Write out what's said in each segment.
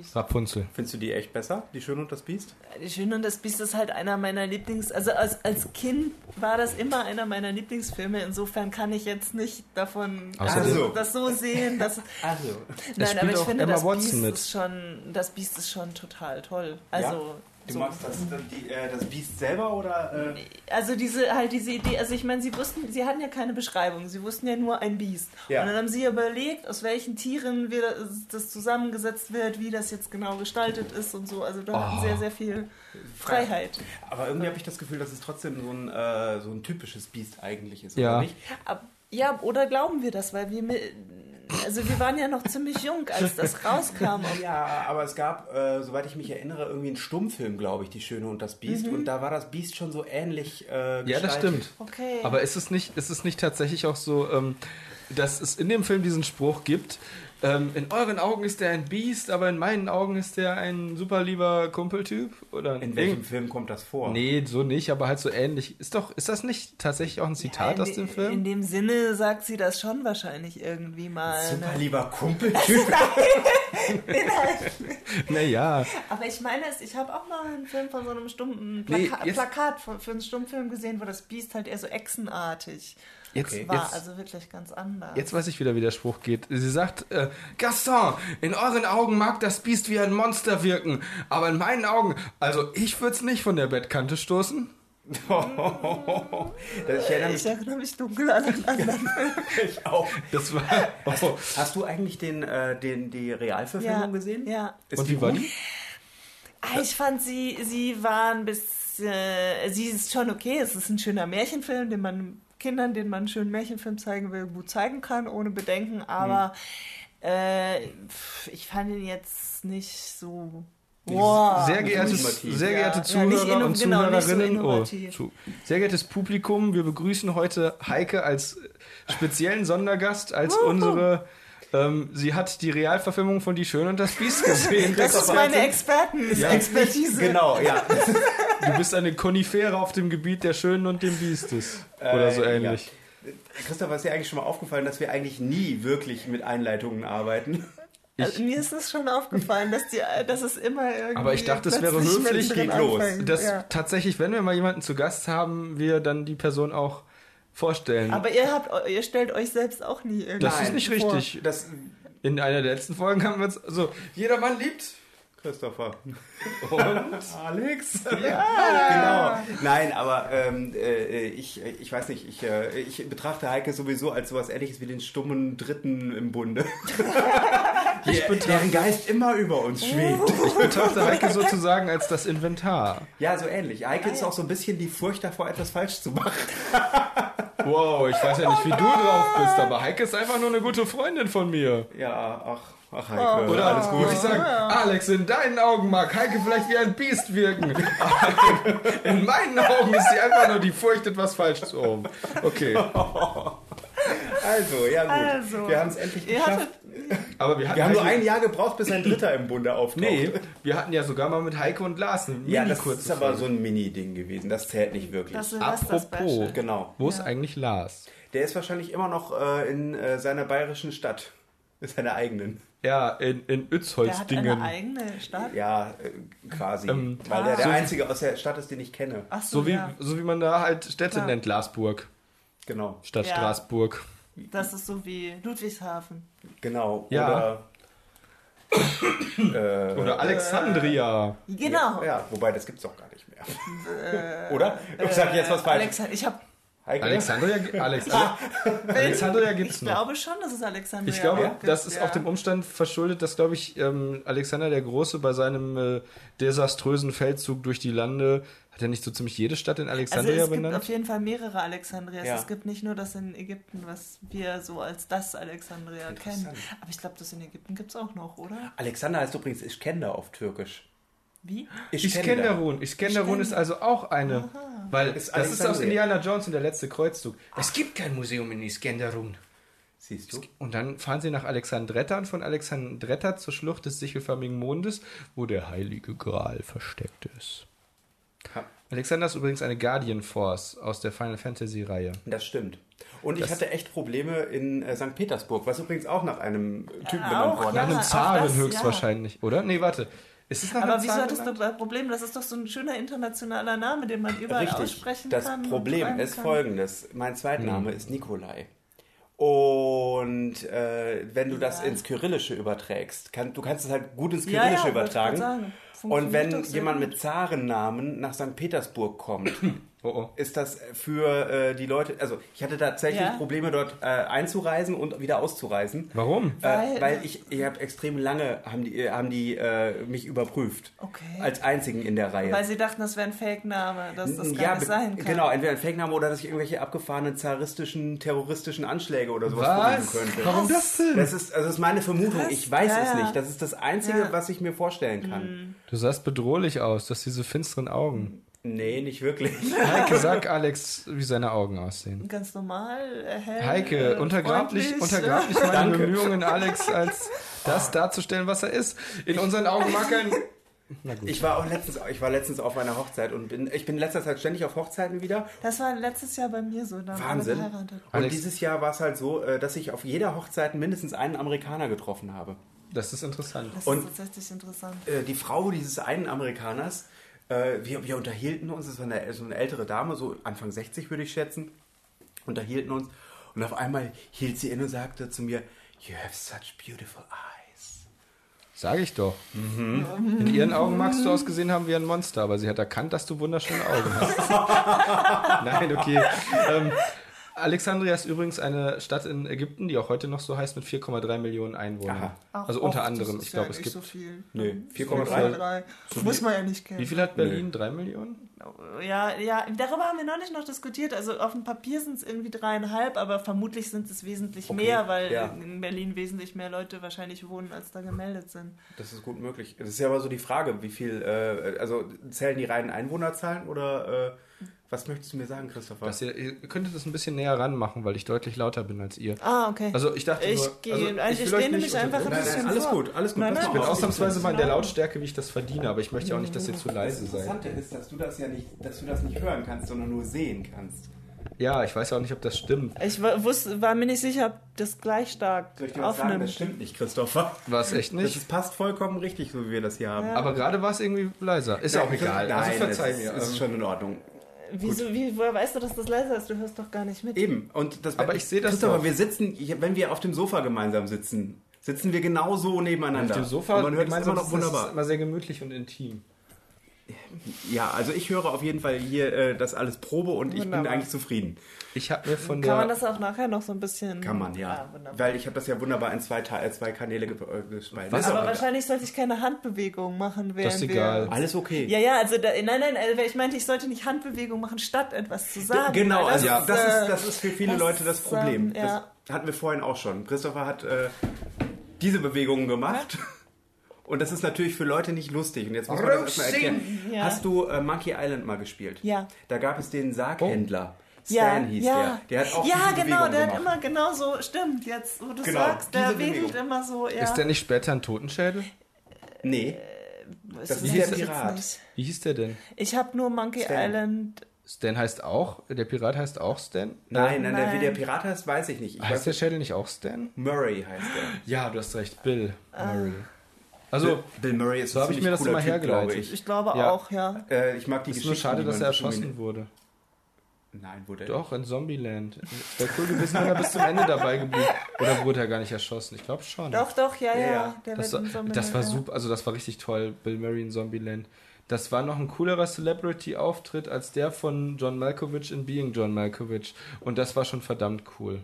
Biest. Rapunzel. Findest du die echt besser, die Schöne und das Biest? Die Schöne und das Biest ist halt einer meiner Lieblings... Also als, als Kind war das immer einer meiner Lieblingsfilme. Insofern kann ich jetzt nicht davon also, Also. das so sehen. Dass, Also. nein, aber ich finde, Emma das Watson Biest, mit. ist schon, das Biest ist schon total toll. Also... Du so. magst das, die, äh, das Biest selber oder? Äh? Also diese halt diese Idee, also ich meine, sie wussten, sie hatten ja keine Beschreibung, sie wussten ja nur ein Biest. Ja. Und dann haben sie überlegt, aus welchen Tieren wir das, das zusammengesetzt wird, wie das jetzt genau gestaltet ist und so. Also da hatten Oh. sehr, sehr viel Freiheit. Aber irgendwie habe ich das Gefühl, dass es trotzdem so ein, äh, so ein typisches Biest eigentlich ist, Ja. oder nicht? Ab, ja, oder glauben wir das, weil wir also wir waren ja noch ziemlich jung, als das rauskam. Ja, aber es gab, äh, soweit ich mich erinnere, irgendwie einen Stummfilm, glaube ich, Die Schöne und das Biest. Und da war das Biest schon so ähnlich äh, Ja, das stimmt. Okay. Aber ist es nicht, ist es nicht tatsächlich auch so, ähm, dass es in dem Film diesen Spruch gibt, ähm, in euren Augen ist der ein Biest, aber in meinen Augen ist der ein super lieber Kumpeltyp? Oder In welchem Film kommt das vor? Nee, so nicht, aber halt so ähnlich. Ist doch, ist das nicht tatsächlich auch ein Zitat in, aus dem In Film? dem Sinne sagt sie das schon wahrscheinlich irgendwie mal. Super ne? lieber Kumpeltyp. Naja. Aber ich meine, es- ich habe auch mal einen Film von so einem stumpfen Nee, Plaka jetzt- Plakat für, für einen Stummfilm gesehen, wo das Biest halt eher so echsenartig Jetzt, Okay. war. jetzt, also wirklich ganz anders. jetzt weiß ich wieder, wie der Spruch geht. Sie sagt, äh, Gaston, in euren Augen mag das Biest wie ein Monster wirken, aber in meinen Augen, also ich würde es nicht von der Bettkante stoßen. Das, ich erinnere ich mich erinnere mich dunkel an einen anderen. ich auch. Das war. Oh. Hast du eigentlich den, äh, den, die Realverfilmung ja, gesehen? Ja. Ist Und wie war die? Ah, Ich fand sie, sie war ein bisschen, äh, sie ist schon okay. Es ist ein schöner Märchenfilm, den man Kindern, denen man einen schönen Märchenfilm zeigen will, gut zeigen kann, ohne Bedenken. Aber äh, pf, ich fand ihn jetzt nicht so. Boah. Sehr geehrte, innovativ. sehr geehrte Ja, Zuhörer inno- und genau, nicht so Zuhörerinnen, oh, zu, sehr geehrtes Publikum, wir begrüßen heute Heike als speziellen Sondergast, als unsere. Ähm, sie hat die Realverfilmung von Die Schöne und das Biest gesehen. Das ist meine Expertin. Experten-Expertise. Genau, ja. Du bist eine Konifere auf dem Gebiet der Schönen und dem Biestes. Oder so Äh, ähnlich. Ja. Christoph, ist dir eigentlich schon mal aufgefallen, dass wir eigentlich nie wirklich mit Einleitungen arbeiten? Also, mir ist es schon aufgefallen, dass, die, dass es immer irgendwie. Aber ich dachte, es wäre höflich, geht los. Dass ja. tatsächlich, wenn wir mal jemanden zu Gast haben, wir dann die Person auch vorstellen. Aber ihr, habt, ihr stellt euch selbst auch nie irgendwie. das ist Nein, nicht vor. richtig. Das, In einer der letzten Folgen haben wir uns. Also, jeder Mann liebt. Christopher. Und Alex? Ja, genau. Nein, aber ähm, äh, ich, ich weiß nicht, ich, äh, ich betrachte Heike sowieso als sowas ähnliches wie den stummen Dritten im Bunde. ich Der, deren Geist immer über uns schwebt. Ich betrachte Heike sozusagen als das Inventar. Ja, so ähnlich. Heike ist auch so ein bisschen die Furcht davor, etwas falsch zu machen. Wow, ich weiß ja nicht, wie du drauf bist, aber Heike ist einfach nur eine gute Freundin von mir. Ja, ach, ach Heike. Oder alles gut. Würde ich sagen, Alex, in deinen Augen mag Heike vielleicht wie ein Biest wirken. In meinen Augen ist sie einfach nur die Furcht, etwas falsch zu haben. Okay. Also, ja gut. Also, wir haben es endlich geschafft. Aber wir hatten Wir haben nur ein Jahr gebraucht, bis ein Dritter im Bunde auftaucht. Nee, wir hatten ja sogar mal mit Heike und Lars eine Ja, mini das kurze ist aber Folge. so ein Mini-Ding gewesen. Das zählt nicht wirklich. Das Apropos. Silvester-Special. genau. Wo ist eigentlich Lars? Der ist wahrscheinlich immer noch äh, in äh, seiner bayerischen Stadt. Seiner eigenen. Ja. Ja, in, in Der hat Utzholzdingen. eine eigene Stadt. Ja, äh, quasi. Ähm, Weil der der so- einzige aus der Stadt ist, den ich kenne. Ach so, So wie, ja. so wie man da halt Städte Klar. nennt, Larsburg Genau. statt Ja. Straßburg. Das ist so wie Ludwigshafen. Genau. Ja. Oder, äh, Oder Alexandria. Genau. Ja, wobei das gibt's doch gar nicht mehr. Oder? Ich sag jetzt was falsch. Alexa, ich habe Heike? Alexandria, Alex, Alexandria gibt's ich noch. glaube schon, dass es Alexandria Ich glaube, gibt, das ist ja. auch dem Umstand verschuldet, dass, glaube ich, ähm, Alexander der Große bei seinem äh, desaströsen Feldzug durch die Lande, hat er nicht so ziemlich jede Stadt in Also Alexandria es gibt benannt? auf jeden Fall mehrere Alexandrias. Ja. Es gibt nicht nur das in Ägypten, was wir so als das Alexandria kennen. Aber ich glaube, das in Ägypten gibt es auch noch, oder? Alexander heißt übrigens Iskender auf Türkisch. Wie? Iskenderun. Iskenderun ist also auch eine, weil Ist das ist aus. Indiana Jones und der letzte Kreuzzug. Es gibt kein Museum in Iskenderun. Siehst du? Und dann fahren sie nach Alexandretta und von Alexandretta zur Schlucht des sichelförmigen Mondes, wo der heilige Gral versteckt ist. Ha. Alexander ist übrigens eine Guardian Force aus der Final Fantasy Reihe. Das stimmt. Und ich hatte echt Probleme in äh, St. Petersburg, was übrigens auch nach einem Typen Auch, benannt worden ja. Nach ist. einem Zaren das, höchstwahrscheinlich, oder? Nee, warte. Ist es nach Aber wieso hattest du das Problem? Das ist doch so ein schöner internationaler Name, den man überall Richtig. aussprechen Das kann. und Problem ist kann. folgendes. Mein Hm. Zweitname ist Nikolai. Und äh, wenn du das Ja. ins Kyrillische überträgst, kann, du kannst es halt gut ins Ja, ja, Kyrillische wollte ich übertragen. Und wenn jemand mit Zarennamen nach St. Petersburg kommt, Oh, oh. ist das für äh, die Leute, also ich hatte tatsächlich Ja. Probleme dort äh, einzureisen und wieder auszureisen. Warum? Weil- äh, weil ich, ich habe extrem lange, haben die, äh, haben die äh, mich überprüft. Okay. Als einzigen in der Reihe. Weil sie dachten, das wäre ein Fake-Name, dass das gar ja, nicht sein kann. genau, entweder ein Fake-Name oder dass ich irgendwelche abgefahrenen zaristischen, terroristischen Anschläge oder sowas Was? vermuten könnte. Warum das denn? Das ist, also das ist meine Vermutung. Krass. Ich weiß Ja, es ja. nicht. Das ist das Einzige, Ja. was ich mir vorstellen kann. Du sahst bedrohlich aus, du hast diese finsteren Augen. Nee, nicht wirklich. Heike, sag Alex, wie seine Augen aussehen. Ganz normal, äh, hell, Heike, äh, untergrab nicht, freundlich. untergrab nicht meine Danke. Bemühungen, Alex, als das darzustellen, was er ist. In unseren Augen er ein... Na gut. Ich war auch letztens, ich war letztens auf einer Hochzeit und bin, ich bin in letzter Zeit ständig auf Hochzeiten wieder. Das war letztes Jahr bei mir so. Da haben alle Wahnsinn. geheiratet. Und Alex- dieses Jahr war es halt so, äh, dass ich auf jeder Hochzeit mindestens einen Amerikaner getroffen habe. Das ist interessant. Das Und- ist tatsächlich interessant. die Frau dieses einen Amerikaners, äh, wir, wir unterhielten uns, das war eine, so eine ältere Dame, so Anfang 60 würde ich schätzen, unterhielten uns und auf einmal hielt sie inne und sagte zu mir, You have such beautiful eyes. Sag ich doch. In ihren Augen magst du ausgesehen haben wie ein Monster, aber sie hat erkannt, dass du wunderschöne Augen hast. Nein, okay. Ähm, Alexandria ist übrigens eine Stadt in Ägypten, die auch heute noch so heißt, mit 4,3 Millionen Einwohnern. Aha. Auch Also unter anderem, ich glaube, ja es nicht gibt. so viel. Nö, 4,3. 4,3. Muss man ja nicht kennen. Wie viel hat Berlin? 3 Millionen? Ja, ja, darüber haben wir noch nicht noch diskutiert. Also auf dem Papier sind es irgendwie dreieinhalb, aber vermutlich sind es wesentlich Okay, mehr, weil ja. in Berlin wesentlich mehr Leute wahrscheinlich wohnen, als da gemeldet sind. Das ist gut möglich. Das ist ja aber so die Frage, wie viel, äh, also zählen die reinen Einwohnerzahlen oder äh, was möchtest du mir sagen, Christopher? Das ihr, ihr könntet das ein bisschen näher ranmachen, weil ich deutlich lauter bin als ihr. Ah, okay. Also ich dachte ich nur, gehe, also also ich, euch lehne nicht mich einfach ein unterdrücken. nein, bisschen nein, alles vor. gut, alles gut. Nein, nein, Ich bin ausnahmsweise mal in der. Lautstärke, wie ich das verdiene, aber ich möchte auch nicht, dass ihr zu leise Das seid. Interessante ist, dass du das ja nicht, dass du das nicht hören kannst, sondern nur sehen kannst. Ja, ich weiß ja auch nicht, ob das stimmt. Ich war, wusste, war mir nicht sicher, ob das gleich stark Soll ich dir was sagen? Das aufnimmt. stimmt nicht, Christopher. War es echt Das nicht? ist, passt vollkommen richtig, so wie wir das hier haben. Ja. Aber gerade war es irgendwie leiser. Ist ja auch egal. Nein, also verzeih es mir. ist, ist Ähm, schon in Ordnung. Wieso, wie, woher weißt du, dass das leiser ist? Du hörst doch gar nicht mit. Eben. Und das, Aber ich sehe das Christopher, doch. wir sitzen, wenn wir auf dem Sofa gemeinsam sitzen, sitzen wir genauso nebeneinander. Auf dem Sofa Und man hört es gemeinsam immer noch ist das wunderbar. immer sehr gemütlich und intim. Ja, also ich höre auf jeden Fall hier äh, das alles Probe und ich bin Wunderbar. eigentlich zufrieden. Ich habe mir von Kann man der das auch nachher noch so ein bisschen... Kann man, ja. wunderbar. Weil ich habe das ja wunderbar in zwei, äh, zwei Kanäle ge äh, gespalten. Was? Aber auch wahrscheinlich sollte ich keine Handbewegung machen, während ist egal. wir... Alles okay. Ja, ja, also da, nein, nein, also ich meinte, ich sollte nicht Handbewegung machen, statt etwas zu sagen. Genau, also das, das, äh, ist, das ist für viele das Leute das Problem. ähm, ja. Das hatten wir vorhin auch schon. Christopher hat äh, diese Bewegungen gemacht. Und das ist natürlich für Leute nicht lustig. Und jetzt muss man das erstmal erklären. Ja. Hast du äh, Monkey Island mal gespielt? Ja. Da gab es den Sarghändler. Ja, Stan hieß ja. der. Der hat auch ja, diese genau, der gemacht. hat immer genau so, stimmt, jetzt, wo du Genau, sagst, der Bewegung. immer so, ja. Ist der nicht später ein Totenschädel? Nee, Ist das ist der Pirat. Wie hieß der denn? Ich habe nur Monkey Stan. Island. Stan heißt auch, der Pirat heißt auch Stan? nein, nein, Der, Nein. wie der Pirat heißt, weiß ich nicht. Ich Heißt weiß, der Schädel nicht auch Stan? Murray heißt der. Ja, du hast recht, Bill Ah. Murray. Also, Bill Murray ist so habe ich mir das immer glaube hergeleitet. ich. Ich glaube Ja. auch, ja. Äh, ich mag die ist Geschichte. nur schade, dass er erschossen wurde. Nein, wurde er Doch, in Zombieland. Wäre cool gewesen, wenn er bis zum Ende dabei geblieben Oder wurde er gar nicht erschossen? Ich glaube schon. Doch, doch, ja, Ja, ja. ja. Der Das, wird war- das war super, also das war richtig toll, Bill Murray in Zombieland. Das war noch ein coolerer Celebrity-Auftritt als der von John Malkovich in Being John Malkovich. Und das war schon verdammt cool.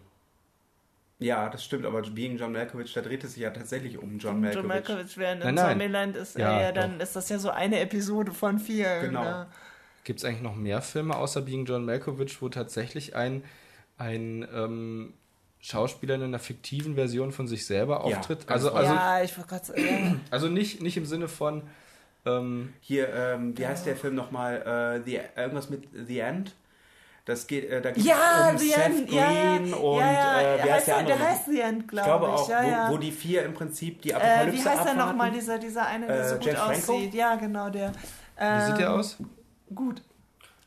Ja, das stimmt, aber Being John Malkovich, da dreht es sich ja tatsächlich um John Malkovich. John Malkovich während Nein, in nein. Zombieland ist, Ja, ja, ja, dann ist das ja so eine Episode von vier. Genau. Ne? Gibt es eigentlich noch mehr Filme außer Being John Malkovich, wo tatsächlich ein, ein ähm, Schauspieler in einer fiktiven Version von sich selber Ja, auftritt? ganz also, also, ja, ich wollte gerade sagen. also nicht, nicht im Sinne von ähm, Hier, ähm, wie heißt der Film nochmal? Äh, The, irgendwas mit The End? Das geht, äh, da geht Ja, es um Seth End, Green ja, ja, und ja, ja, äh, wie heißt der er- andere? Der heißt The End, ich glaube glaube ich. auch, ja, wo, ja. wo die vier im Prinzip die äh, Apokalypse wie heißt er abwarten. nochmal, dieser, dieser eine, der Äh, so gut James Franco? aussieht? Ja, genau, der. wie sieht der Ähm, aus? Gut.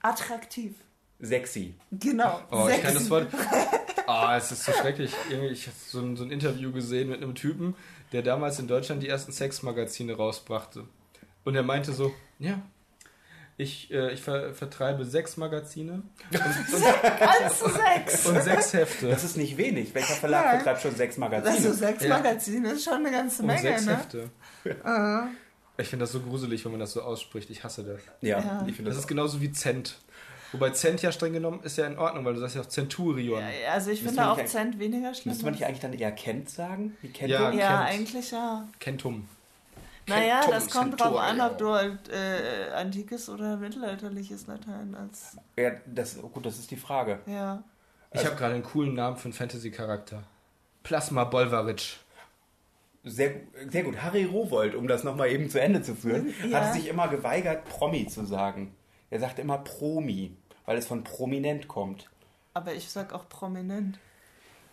Attraktiv. Sexy. Genau. Oh, ich kann Sexy. das Wort. Ah, es ist so schrecklich. Irgendwie, ich habe so ein, so ein Interview gesehen mit einem Typen, der damals in Deutschland die ersten Sexmagazine rausbrachte. Und er meinte so, ja, ich, äh, ich ver vertreibe sechs Magazine Alles zu sechs. und sechs Hefte. Das ist nicht wenig. Welcher Verlag Ja. betreibt schon sechs Magazine? Also sechs Ja. Magazine ist schon eine ganze Und Menge, sechs ne? Hefte. Ah. Ich finde das so gruselig, wenn man das so ausspricht. Ich hasse das. ja, Ja. ich finde Das das, ist genauso wie Cent. Wobei Cent ja streng genommen ist ja in Ordnung, weil du sagst ja auch Centurion. Ja, also ich finde auch Cent weniger schlimm. Müsste man nicht eigentlich dann eher Kent sagen? Wie Kent? Ja. ja, Kent. eigentlich ja. Kentum. Naja, Kentum, das kommt drauf an, ob du halt äh, antikes oder mittelalterliches Latein als. ja das, gut, das ist die Frage. Ja. Ich habe gerade einen coolen Namen für einen Fantasy-Charakter. Plasma Bolvaric. Sehr, sehr gut. Harry Rowold, um das nochmal eben zu Ende zu führen, Ja. hat sich immer geweigert, Promi zu sagen. Er sagt immer Promi, weil es von prominent kommt. Aber ich sag auch prominent.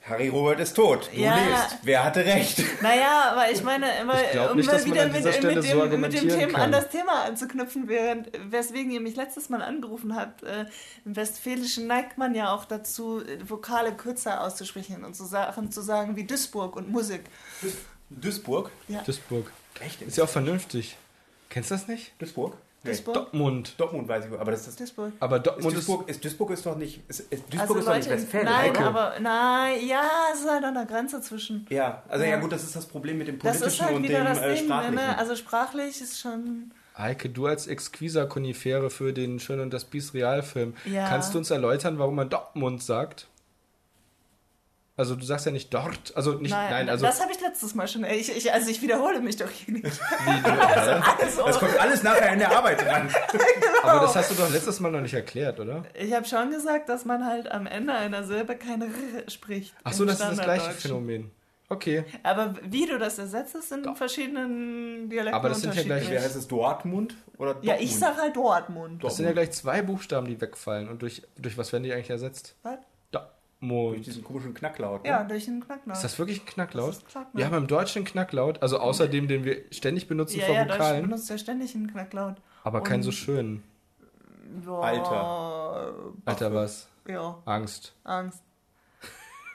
Harry Rowold ist tot. Du Ja. lebst. Wer hatte recht? Naja, aber ich meine, immer, Ich um nicht, man wieder mit, mit, so dem, mit dem Thema kann. an das Thema anzuknüpfen, während, weswegen ihr mich letztes Mal angerufen habt. Äh, Im Westfälischen neigt man ja auch dazu, äh, Vokale kürzer auszusprechen und so Sachen zu sagen wie Duisburg und Musik. Duisburg? Ja. Duisburg. Echt? Ist ja auch vernünftig. Kennst du das nicht? Duisburg? Nee. Duisburg? Dortmund. Dortmund weiß ich, aber das ist. Duisburg. Aber Ist Dortmund ist. Duisburg, ist Duisburg ist doch nicht. Ist, ist Duisburg Also ist doch nicht Leute, Westfalen. nein, Heiko. aber nein, ja, es ist halt an der Grenze zwischen. Ja, also ja. Ja. gut, das ist das Problem mit dem Das politischen ist halt und wieder dem das äh, Ding, sprachlichen. ne? Also sprachlich ist schon. Heike, du als exquiser Konifere für den Schön und das Biest Realfilm, Ja. kannst du uns erläutern, warum man Dortmund sagt? Also du sagst ja nicht dort, also nicht, Nein, nein, also das habe ich letztes Mal schon. Ich, ich, also ich wiederhole mich doch hier nicht. wie du? Also, das kommt alles nachher in der Arbeit dran. aber das hast du doch letztes Mal noch nicht erklärt, oder? ich habe schon gesagt, dass man halt am Ende einer Silbe keine R spricht. Ach so, das ist das gleiche. Phänomen. Okay, Aber wie du das ersetzt, ist in verschiedenen Dialekten Aber das sind ja gleich- Wie unterschiedlich. heißt es Dortmund oder Dortmund? Ja, ich sag halt Dortmund. das sind ja gleich zwei Buchstaben, die wegfallen. Und durch, durch was werden die eigentlich ersetzt? Was? Durch Dortmund. diesen komischen Knacklaut. Ne? Ja, durch den Knacknaut. Ist das wirklich ein Knacklaut? Das ist Knacklaut. Wir haben im Deutschen einen Knacklaut, also außer dem, den wir ständig benutzen ja, vor ja, Vokalen, benutzt ja ständig einen Knacklaut. aber keinen Und- so schönen. Ja, Alter. Alter, was? Ja, Angst. Angst.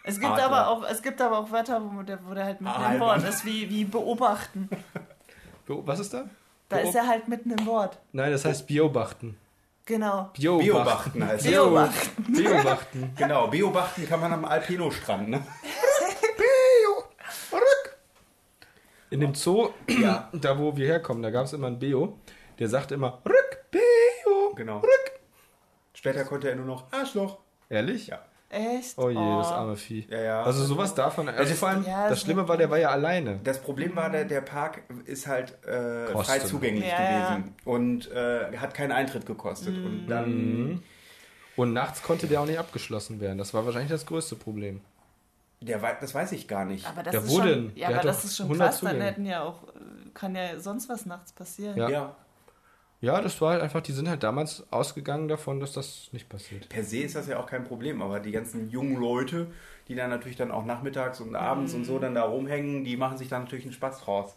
Es gibt, Adler. aber auch, es gibt aber auch Wörter, wo der, wo der halt mitten im Albern. Wort ist, wie, wie beobachten. Be- Was ist da? Da Beob- ist er halt mitten im Wort. Nein, das heißt Beobachten. Genau. Beobachten heißt es. Beobachten. Beobachten. Genau, Beobachten kann man am Alpino-Strand, ne? In dem Zoo, Ja. da wo wir herkommen, da gab es immer einen Beo, der sagte immer Rück, Beo. Genau. Später konnte er nur noch Arschloch. Ehrlich? Ja. Echt? Oh je, das arme Vieh. Ja, ja. Also sowas davon. Also das- vor allem, Ja, das das Schlimme war, der war ja alleine. Das Problem war, der, der Park ist halt äh, frei zugänglich Ja, ja. gewesen und äh, hat keinen Eintritt gekostet. Mhm. Und dann, Und nachts konnte der auch nicht abgeschlossen werden. Das war wahrscheinlich das größte Problem. der, das weiß ich gar nicht. Aber das Ja, ist wo schon, denn? Ja, Der aber das ist schon 100 krass. Dann Zugänge. hätten ja auch, kann ja sonst was nachts passieren. Ja. Ja. Ja, das war halt einfach, die sind halt damals ausgegangen davon, dass das nicht passiert. Per se ist das ja auch kein Problem, aber die ganzen jungen Leute, die dann natürlich dann auch nachmittags und abends und so Mhm. dann da rumhängen, die machen sich dann natürlich einen Spaß draus.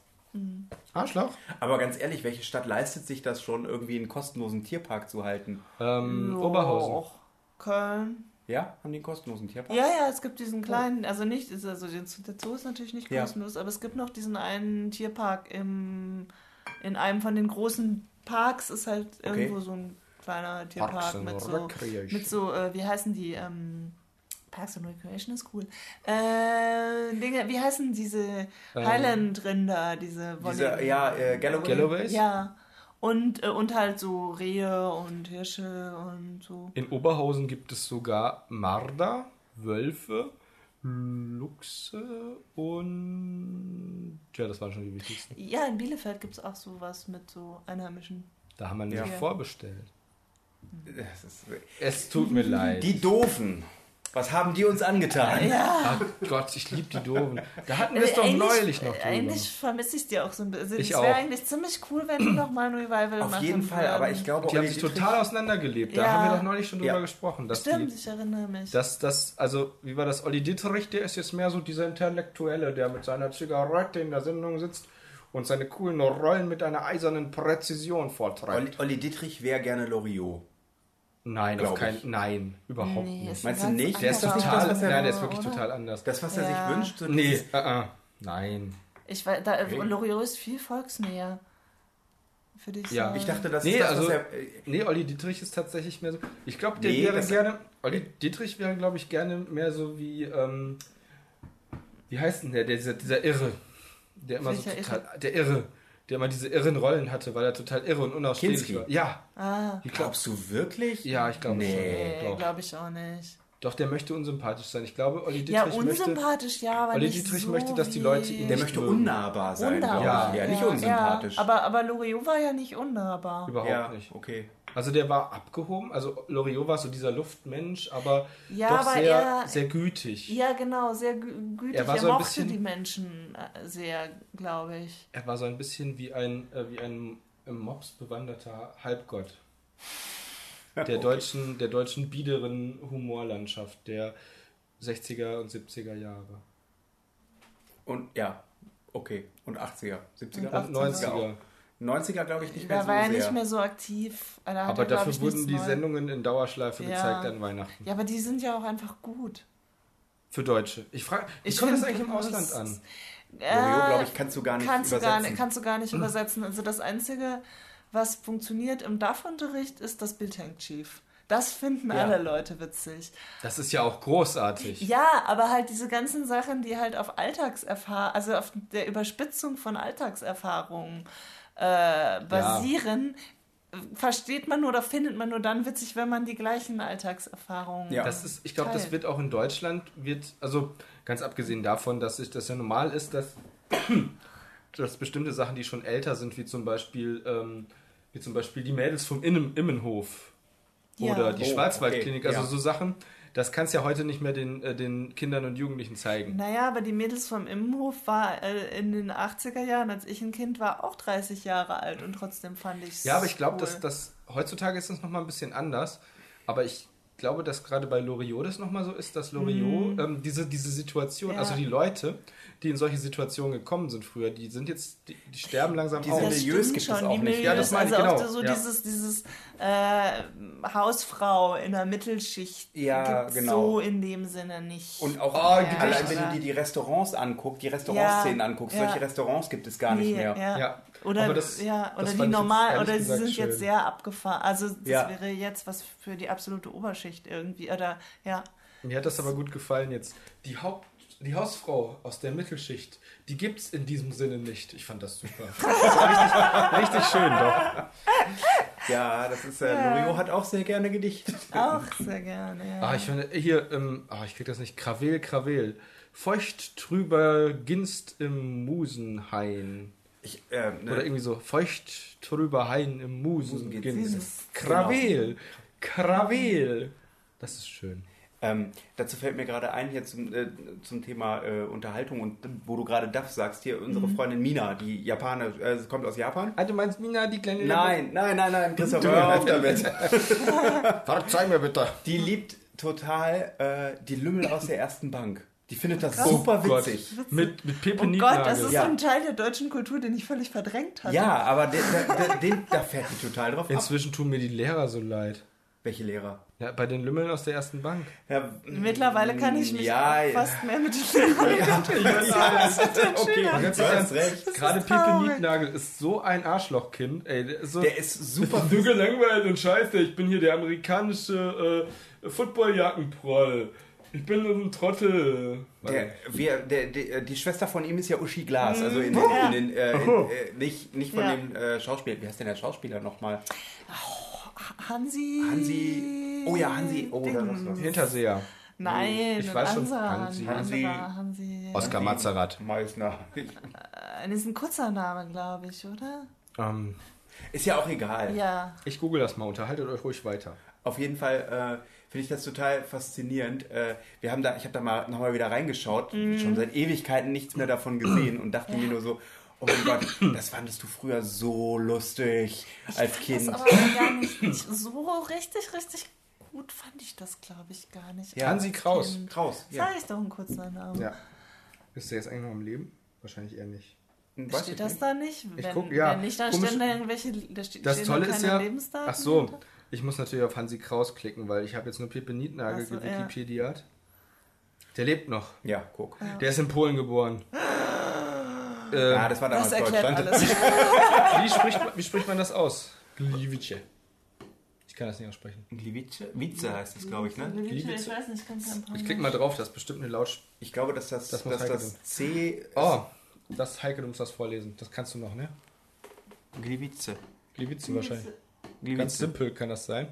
Arschloch? Aber ganz ehrlich, welche Stadt leistet sich das schon, irgendwie einen kostenlosen Tierpark zu halten? Ähm, Ja, Oberhausen. auch Köln. Ja, haben die einen kostenlosen Tierpark? Ja, ja, es gibt diesen kleinen, also nicht, also den- der Zoo ist natürlich nicht Ja. kostenlos, aber es gibt noch diesen einen Tierpark im, in einem von den großen Parks ist halt Okay. irgendwo so ein kleiner Tierpark mit so, mit so, äh, wie heißen die, ähm, Parks and Recreation ist cool. Äh, Dinge, wie heißen diese Highland-Rinder, diese Diese, ja, äh, Galloway. Galloways? Ja. Und, äh, und halt so Rehe und Hirsche und so. In Oberhausen gibt es sogar Marder, Wölfe, Luchse und. Ja, das waren schon die wichtigsten. Ja, in Bielefeld gibt es auch sowas mit so Einheimischen. Da haben wir nämlich Ja. vorbestellt. Das ist, Es tut mir leid. die Doofen. Was haben die uns angetan? Ja, Ach Gott, ich liebe die Doofen. Da hatten wir es doch Eigentlich- neulich noch drüber. Eigentlich vermisse ich dir auch so ein bisschen. Ich es wäre eigentlich ziemlich cool, wenn die noch mal ein Revival Auf machen jeden Fall, aber würden. ich glaube, Die haben sich total auseinandergelebt. Da Ja. haben wir doch neulich schon drüber Ja. gesprochen. Dass Stimmt, die, ich erinnere mich. dass das, also, wie war das? Olli Dittrich, der ist jetzt mehr so dieser Intellektuelle, der mit seiner Zigarette in der Sendung sitzt und seine coolen Rollen mit einer eisernen Präzision vorträgt. Olli, Olli Dietrich wäre gerne Loriot. Nein, auf Glaub kein, ich. nein, überhaupt Nee, nicht. Meinst du nicht? Der ist total, was er- nein, der ist wirklich oder? total anders. Das, was er Ja. sich wünscht? So nee, dieses- äh, äh, nein. Ich weiß, da, Okay. Loriot ist viel volksnäher. Würde ich Ja, sagen. Ich dachte, das Nee, ist das, also, er... äh, nee, Olli Dietrich ist tatsächlich mehr so. Ich glaube, der Nee, wäre das- gerne. Olli Dietrich wäre, glaube ich, gerne mehr so wie. Ähm, wie heißt denn der? der dieser, dieser Irre. Der immer so Welcher total. Der Irre. Der immer diese irren Rollen hatte, weil er total irre und unausstehlich Kinski. war. Ja, Ah, ich. Glaubst du wirklich? Ja, ich glaube Nee. schon. Doch. glaube ich auch nicht. Doch, der möchte unsympathisch sein. Ich glaube, Olli Ja, Dietrich möchte. unsympathisch, ja, aber Olli nicht Dietrich so möchte, dass die Leute ihn Der möchte unnahbar sein, Unnahbar. ich. Ja, nicht unsympathisch. Ja, aber, aber Loriot war ja nicht unnahbar. Überhaupt ja, nicht. okay. Also der war abgehoben. Also Loriot war so dieser Luftmensch, aber Ja, doch aber sehr, er- sehr gütig. Ja, genau, sehr gü gütig. Er Er, war so ein mochte bisschen- die Menschen äh, sehr, glaube ich. Er war so ein bisschen wie ein, äh, wie ein im Mops bewanderter Halbgott. Der deutschen, der deutschen biederen Humorlandschaft der 60er und 70er Jahre. Und ja, okay. Und 80er, 70er? Und Und 80er 90er. 90er glaube ich nicht mehr Da so war er nicht mehr so aktiv. Da Aber er, dafür ich, wurden die Neues. Sendungen in Dauerschleife Ja. gezeigt an Weihnachten. Ja, aber die sind ja auch einfach gut. Für Deutsche. Ich frage, wie Ich kommt das eigentlich im Ausland an? Loriot, glaube Äh, ich, kannst du gar nicht kannst du übersetzen. gar, nicht- kannst du gar nicht übersetzen. Also das Einzige, was funktioniert im DAF-Unterricht, ist das Bild hängt schief. Das finden Ja. alle Leute witzig. Das ist ja auch großartig. Ja, aber halt diese ganzen Sachen, die halt auf Alltagserfahrung, also auf der Überspitzung von Alltagserfahrungen äh, basieren, versteht man nur oder findet man nur dann witzig, wenn man die gleichen Alltagserfahrungen. Ja. Das ist, ich glaube, das wird auch in Deutschland, wird, also ganz abgesehen davon, dass ich das ja normal ist, dass, dass bestimmte Sachen, die schon älter sind, wie zum Beispiel, ähm, wie zum Beispiel die Mädels vom Innen, Immenhof Ja. oder die Oh, Schwarzwaldklinik, okay, also ja. so Sachen, das kannst du ja heute nicht mehr den, äh, den Kindern und Jugendlichen zeigen. Naja, aber die Mädels vom Immenhof war äh, in den 80er Jahren, als ich ein Kind war, auch 30 Jahre alt und trotzdem fand ich Ja, aber ich glaube, cool. dass das heutzutage ist das nochmal ein bisschen anders. Aber ich glaube, dass gerade bei Loriot das nochmal so ist, dass Loriot ähm, diese, diese Situation, Mhm. Ja. also die Leute, die in solche Situationen gekommen sind früher, die sind jetzt, die, die sterben langsam Diese aus. Stimmt gibt es auch die nicht. Milieus, Ja, das meine ich, also auch genau, so ja. dieses, dieses äh, Hausfrau in der Mittelschicht Ja, gibt's genau. so in dem Sinne nicht. Und auch Oh, allein, Gedichte. wenn du dir die Restaurants anguckst, die Restaurantszenen Ja, anguckst, ja. solche Restaurants gibt es gar nicht Nee, mehr. Ja. Ja, Oder, das- ja, oder die ich normal, oder sie sind schön. jetzt sehr abgefahren. Also das Ja. wäre jetzt was für die absolute Oberschicht irgendwie. Oder ja. mir hat das aber gut gefallen jetzt. Die Haupt, die Hausfrau aus der Mittelschicht, die gibt es in diesem Sinne nicht. Ich fand das super. Das war richtig, richtig schön doch. Ja, das ist, äh, Ja. Loriot hat auch sehr gerne gedichtet. Auch sehr gerne, ja. Ah, ich finde, hier, ähm, ah, ich krieg das nicht. Kravel, Kravel. Feucht trüber ginst im Musenhain. Ich, äh, ne, Oder irgendwie so, feucht trüber Hain im Musen Musen ginst. ginst. Kravel, Kravel. Das ist schön. Ähm, dazu fällt mir gerade ein, hier zum, äh, zum Thema äh, Unterhaltung und wo du gerade Duff sagst, hier unsere Mhm. Freundin Mina, die Japaner, äh, kommt aus Japan. Ah, du meinst Mina, die kleine... Nein, nein, nein, nein, Christoph, hör auf damit. Verzeih mir bitte. Die liebt total äh, die Lümmel aus der ersten Bank. Die findet das Krass. super Oh Gott. witzig. Mit, mit Pepe Oh Gott, das ist Ja. so ein Teil der deutschen Kultur, den ich völlig verdrängt hatte. Ja, aber den, den, den, da fährt die total drauf ab. Inzwischen tun mir die Lehrer so leid. Welche Lehrer? Ja, bei den Lümmeln aus der ersten Bank. Ja, Mittlerweile kann ich mich ja, fast mehr mit den okay, Ganz du im hast Ernst, recht. Gerade traurig. Nietnagel ist so ein Arschlochkind. Ey, der ist so, Der ist super so gelangweilt und scheiße. Ich bin hier der amerikanische äh, Footballjackenproll. Ich bin ein Trottel. Der, wer, der, der, die Schwester von ihm ist ja Uschi Glas, also in, den- Ja. in den, äh, in, äh, nicht, nicht von Ja. dem äh, Schauspieler. Wie heißt denn der Schauspieler nochmal? Hansi. Hansi. Oh ja, Hansi. Oh, da ist was. Hinterseher. Nein, Ich weiß schon, Hansi. Hansi. Hansi. Oskar Mazerat. Meissner. Äh, Das ist ein kurzer Name, glaube ich, oder? Ähm, Ist ja auch egal. Ja. ich google das mal. Unterhaltet euch ruhig weiter. Auf jeden Fall äh, finde ich das total faszinierend. Äh, wir haben da, ich habe da mal nochmal wieder reingeschaut, Mhm. schon seit Ewigkeiten nichts mehr davon gesehen und dachte mir nur so, oh mein Gott, das fandest du früher so lustig als Das Kind. aber gar nicht, nicht so richtig, richtig gut fand ich das, glaube ich, gar nicht. Ja. Hansi Kraus. Kind. Kraus, ja. Sag ich doch einen kurzen Namen. Ja. Ist der jetzt eigentlich noch am Leben? Wahrscheinlich eher nicht. Weiß Steht ich das nicht. da nicht? Wenn, guck, ja. wenn nicht, dann Komisch. stehen da irgendwelche, da ste- Das stehen Tolle ist ja. Lebensdaten Ach so. hinter? Ich muss natürlich auf Hansi Kraus klicken, weil ich habe jetzt nur Pepe Nietnagel so, gewikipediat. Der lebt noch. Ja, guck. Der ist in Polen geboren. Ja, das war damals Das Deutschland. alles. Wie spricht, man- wie spricht man das aus? Gliwice. Ich kann das nicht aussprechen. Gliwice? Vize heißt das, glaube ich, ne? Ich weiß nicht, ich kann kein Ich klicke mal drauf, das ist bestimmt eine Lautsch... Ich glaube, dass das, Das dass das C... Oh, das Heike, du musst das vorlesen. Das kannst du noch, ne? Gliwice. Gliwice wahrscheinlich. Ganz Gliwice. simpel kann das sein.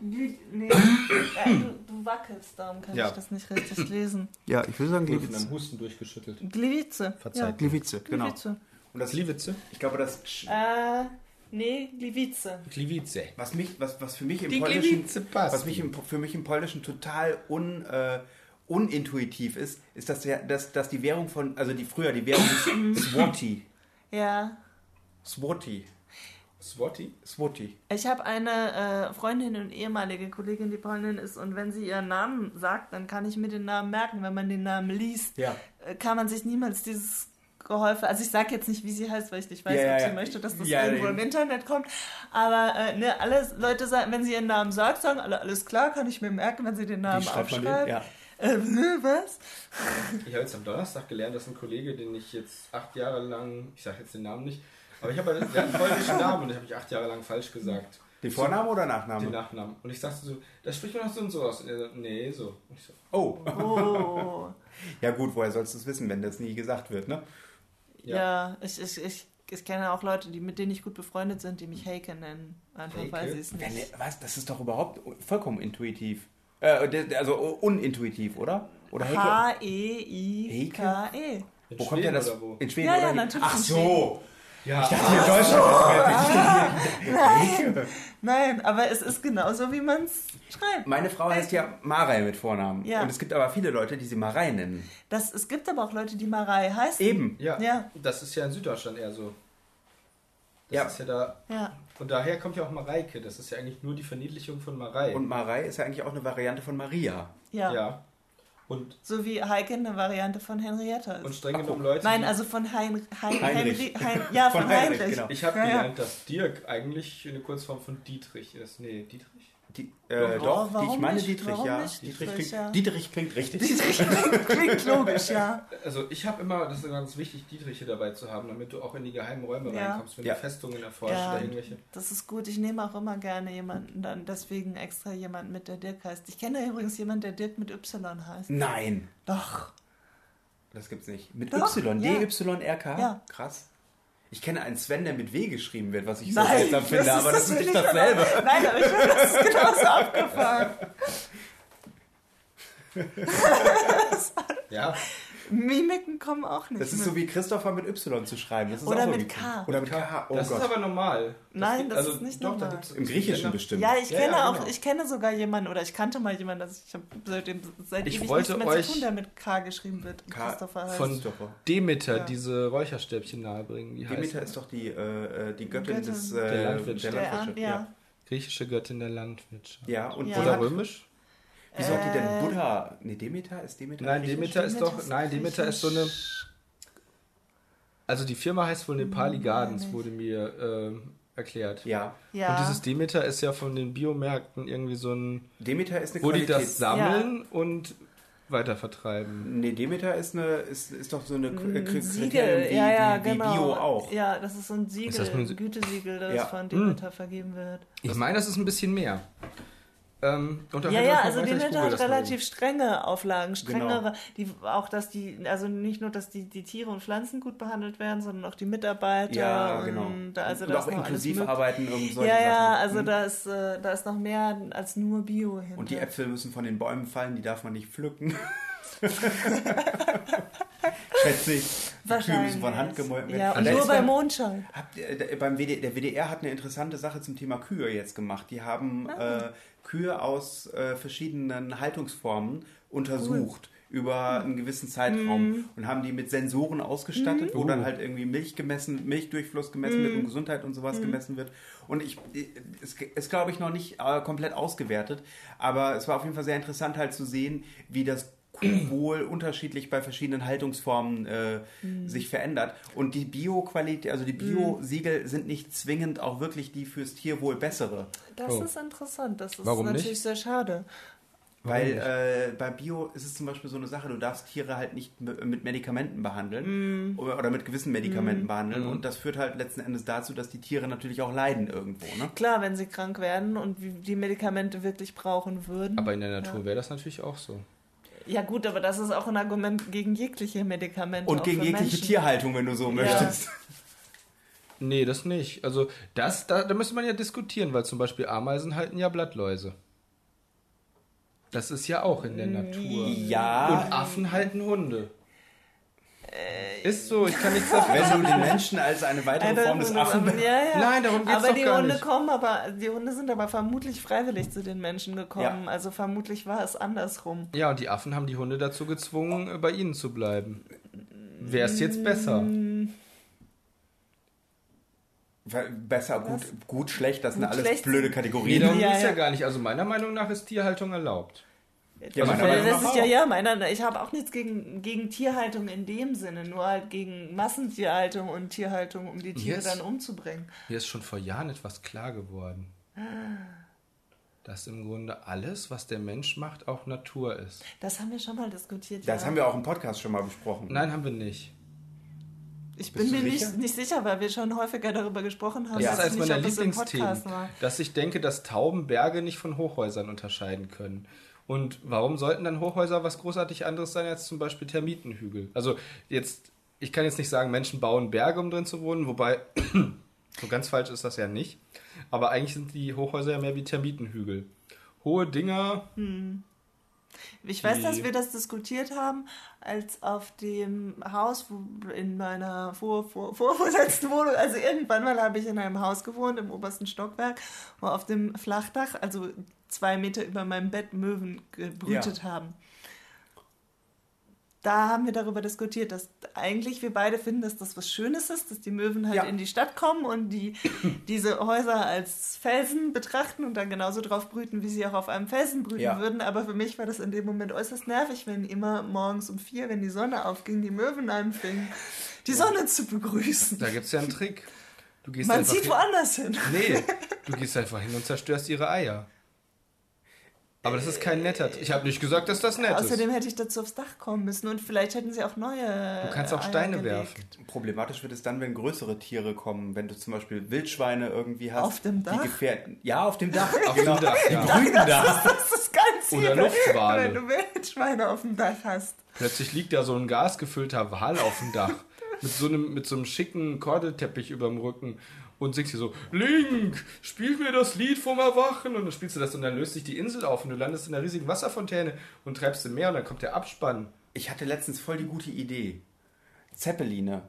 Nee, du, du wackelst, darum kann Ja. ich das nicht richtig lesen. Ja, ich würde sagen Gliwice. einem Husten durchgeschüttelt. Gliwice. Verzeiht. Gliwice, genau. Gliwice. Und das, Gliwice? ich glaube, das... Äh, nee, Gliwice. Gliwice. Was, mich, was, was für mich im Die Polnischen... Gliwice passt. Was mich im, für mich im Polnischen total un, äh, unintuitiv ist, ist, dass, der, dass, dass die Währung von... Also die früher, die Währung ist Swati. Ja. Swati. Swati? Swati. Ich habe eine äh, Freundin und ehemalige Kollegin, die Polnin ist, und wenn sie ihren Namen sagt, dann kann ich mir den Namen merken. Wenn man den Namen liest, Ja. äh, kann man sich niemals dieses Geholfe. Also ich sage jetzt nicht, wie sie heißt, weil ich nicht weiß, Ja, ja, ob sie ja. möchte, dass das Ja, irgendwo ja. im Internet kommt. Aber äh, ne, alle Leute sagen, wenn sie ihren Namen sagt, sagen alle, alles klar, kann ich mir merken, wenn sie den Namen Wie aufschreibt. Ja. Äh, was? Ich habe jetzt am Donnerstag gelernt, dass ein Kollege, den ich jetzt acht Jahre lang, ich sage jetzt den Namen nicht, aber ich habe der einen polnischen Namen und den habe ich acht Jahre lang falsch gesagt. Den Vornamen oder Den Nachnamen? Nachnamen. Und ich sagte so, das spricht man doch so und so aus. Und er so, nee, so. Und ich so, Oh. Oh. Ja gut, woher sollst du es wissen, wenn das nie gesagt wird, ne? Ja. ja, ich, ich, ich, ich kenne auch Leute, die, mit denen ich gut befreundet sind, die mich Heike nennen. Einfach Heike? weil sie es Wenn, nicht. was? Das ist doch überhaupt vollkommen intuitiv. Äh, der- also unintuitiv, oder? Oder Heike? H-E-I-K-E. in Wo kommt der Schweden das? oder wo? In Schweden Ja, oder? ja, natürlich Ach in so. Ja, Ich dachte, in Deutschland. Heike. Nein, aber es ist genauso, wie man es schreibt. Meine Frau heißt ja Marei mit Vornamen. Ja. Und es gibt aber viele Leute, die sie Marei nennen. Das, es gibt aber auch Leute, die Marei heißen. Eben. ja. Ja. Das ist ja in Süddeutschland eher so. Das Ja. ist ja da. Ja. Und daher kommt ja auch Mareike. Das ist ja eigentlich nur die Verniedlichung von Marei. Und Marei ist ja eigentlich auch eine Variante von Maria. Ja. ja. Und, So wie Heike eine Variante von Henrietta ist. und streng genommen guck. Leute. Nein, also von hein, hein, Heinrich. Henry, hein, ja, von, Von Heinrich, Heinrich. genau. Ich habe Ja, ja. gelernt, dass Dirk eigentlich eine Kurzform von Dietrich ist. Nee, Dietrich? Die, äh, Doch, doch, warum ich meine nicht? Dietrich, Warum ja. nicht? Dietrich, Dietrich, klingt, ja. Dietrich klingt richtig. Dietrich klingt, klingt logisch, ja. Also ich habe immer, das ist ganz wichtig, Dietriche dabei zu haben, damit du auch in die geheimen Räume Ja. reinkommst, wenn Ja. du Festungen erforscht Ja. oder irgendwelche. Das ist gut. Ich nehme auch immer gerne jemanden, dann deswegen extra jemanden mit, der Dirk heißt. Ich kenne übrigens jemanden, der Dirk mit Y heißt. Nein, Doch. das gibt's nicht. Mit Doch, Y, ja. D-Y-R-K? Ja. Krass. Ich kenne einen Sven, der mit W geschrieben wird, was ich so Nein, seltsam finde, aber das ist finde nicht ich dasselbe. Genau, nein, aber ich finde, das ist genauso abgefahren. Ja, Mimiken kommen auch nicht. Das ist mit. so wie Christopher mit Y zu schreiben. Das ist Oder auch mit K. Oder mit K. Oh das Gott. ist aber normal. Nein, gibt- das ist nicht doch, normal. Im Griechischen bestimmt. Ja, ich Ja, kenne ja, auch, genau. ich kenne sogar jemanden, oder ich kannte mal jemanden, das ich habe seitdem seit Ich ewig wollte nichts mehr euch zu tun, der mit K geschrieben wird. und K Christopher heißt. von Christopher. Demeter Ja. diese Räucherstäbchen nahebringen. Wie Demeter ist doch die, äh, äh, die Göttin, Göttin des äh, der Landwirtschaft. der, Landwirtschaft. ja. Griechische Göttin der Landwirtschaft. ja, und Oder hat, römisch? Wieso hat die Äh, denn Buddha? Nee, Demeter ist Demeter. Nein? Demeter ist doch. ist Nein, Demeter ist so eine. Also die Firma heißt wohl Nepali Hm, Gardens, wurde mir ähm, erklärt. Ja, Ja. Und dieses Demeter ist ja von den Biomärkten irgendwie so ein. Demeter ist eine Wo die das sammeln und weitervertreiben. Nee, Demeter ist, eine, ist, ist doch so eine Siegel, Kriterium wie, ja, ja, wie, wie genau. Bio auch. Ja, das ist so ein Siegel, Ist das ein ein- Gütesiegel, das Ja. von Demeter vergeben wird. Ich meine, das ist ein bisschen mehr. Ähm, Ja, ja, also Demeter google hat relativ strenge Auflagen, strengere, Genau. die auch, dass die, also nicht nur, dass die, die Tiere und Pflanzen gut behandelt werden, sondern auch die Mitarbeiter. Ja, genau. Und, also und da auch inklusiv arbeiten um solche Ja, ja, Sachen. also Mhm. da ist, äh, da ist noch mehr als nur Bio hinter. Und die Äpfel müssen von den Bäumen fallen, die darf man nicht pflücken. Schätze ich. Die Kühe müssen von Hand gemolken werden. Ja, und nur bei beim- Mondschein. Habt beim WD, der WDR hat eine interessante Sache zum Thema Kühe jetzt gemacht. Die haben Ah. äh, Kühe aus äh, verschiedenen Haltungsformen untersucht über einen gewissen Zeitraum Mhm. und haben die mit Sensoren ausgestattet, wo Oh. dann halt irgendwie Milch gemessen, Milchdurchfluss gemessen Mhm. wird und Gesundheit und sowas gemessen wird. Und ich es ist glaube ich noch nicht äh, komplett ausgewertet, aber es war auf jeden Fall sehr interessant halt zu sehen, wie das Kuhwohl unterschiedlich bei verschiedenen Haltungsformen äh, Mhm. sich verändert. Und die Bio-Qualität, also die Bio-Siegel sind nicht zwingend auch wirklich die fürs Tierwohl bessere. Das Oh. ist interessant. Das ist Warum natürlich nicht? sehr schade. Weil äh, bei Bio ist es zum Beispiel so eine Sache, du darfst Tiere halt nicht mit Medikamenten behandeln Mm. oder, oder mit gewissen Medikamenten behandeln. Und das führt halt letzten Endes dazu, dass die Tiere natürlich auch leiden irgendwo. Ne? Klar, wenn sie krank werden und die Medikamente wirklich brauchen würden. Aber in der Natur wäre das natürlich auch so. Ja gut, aber das ist auch ein Argument gegen jegliche Medikamente. Und auch gegen jegliche Menschen. Tierhaltung, wenn du so möchtest. Nee, das nicht. Also das, da, da müsste man ja diskutieren, weil zum Beispiel Ameisen halten ja Blattläuse. Das ist ja auch in der Natur. Ja, Und Affen halten Hunde. Ist so, ich kann nichts dafür. wenn du den Menschen als eine weitere Alter, Form des Affen ja, ja. Nein, darum geht's Aber doch die gar Hunde nicht. kommen, aber die Hunde sind aber vermutlich freiwillig zu den Menschen gekommen. Ja. Also vermutlich war es andersrum. Ja, und die Affen haben die Hunde dazu gezwungen, äh, bei ihnen zu bleiben. Wäre es jetzt besser? Besser, gut, gut, schlecht, das sind Gut, alles schlecht. blöde Nee, Kategorien. darum Ja, ja. ja. gar nicht. Also meiner Meinung nach ist Tierhaltung erlaubt. Ja, Also das ist ja, ja, meiner, ich habe auch nichts gegen, gegen Tierhaltung in dem Sinne, nur halt gegen Massentierhaltung und Tierhaltung, um die Tiere Yes. dann umzubringen. Mir ist schon vor Jahren etwas klar geworden. Dass im Grunde alles, was der Mensch macht, auch Natur ist. Das haben wir schon mal diskutiert. Das ja. haben wir auch im Podcast schon mal besprochen. Nein, haben wir nicht. Ich Bist bin mir sicher? nicht, nicht sicher, weil wir schon häufiger darüber gesprochen haben. Das weiß ist eines meiner Lieblingsthemen, dass ich denke, dass Tauben Berge nicht von Hochhäusern unterscheiden können. Und warum sollten dann Hochhäuser was großartig anderes sein als zum Beispiel Termitenhügel? Also jetzt, ich kann jetzt nicht sagen, Menschen bauen Berge, um drin zu wohnen, wobei so ganz falsch ist das ja nicht. Aber eigentlich sind die Hochhäuser ja mehr wie Termitenhügel. Hohe Dinger, Ich weiß, dass wir das diskutiert haben, als auf dem Haus in meiner vor, vor, vorvorletzten Wohnung, also irgendwann mal habe ich in einem Haus gewohnt, im obersten Stockwerk, wo auf dem Flachdach, also zwei Meter über meinem Bett, Möwen gebrütet haben. Da haben wir darüber diskutiert, dass eigentlich wir beide finden, dass das was Schönes ist, dass die Möwen halt Ja. in die Stadt kommen und die diese Häuser als Felsen betrachten und dann genauso drauf brüten, wie sie auch auf einem Felsen brüten Ja. würden. Aber für mich war das in dem Moment äußerst nervig, wenn immer morgens um vier, wenn die Sonne aufging, die Möwen anfingen, die Sonne zu begrüßen. da gibt es ja einen Trick. Du gehst Man zieht hin- woanders hin. Nee, du gehst einfach hin und zerstörst ihre Eier. Aber das ist kein netter. Ich habe nicht gesagt, dass das nett Außerdem ist. hätte ich dazu aufs Dach kommen müssen und vielleicht hätten sie auch neue. Du kannst auch Eier Steine gelegt. werfen. Problematisch wird es dann, wenn größere Tiere kommen, wenn du zum Beispiel Wildschweine irgendwie hast. Auf dem Dach? Die gefährden. Ja, auf dem Dach. Auf dem Dach, ja. Grünen Dach. Das ist ganz Oder Luftwale. Wenn du Wildschweine auf dem Dach hast. Plötzlich liegt da so ein gasgefüllter Wal auf dem Dach. Mit so einem, mit so einem schicken Kordelteppich überm Rücken. Und singst hier so, Link, spiel mir das Lied vom Erwachen. Und dann spielst du das und dann löst sich die Insel auf und du landest in einer riesigen Wasserfontäne und treibst im Meer und dann kommt der Abspann. Ich hatte letztens voll die gute Idee. Zeppeline.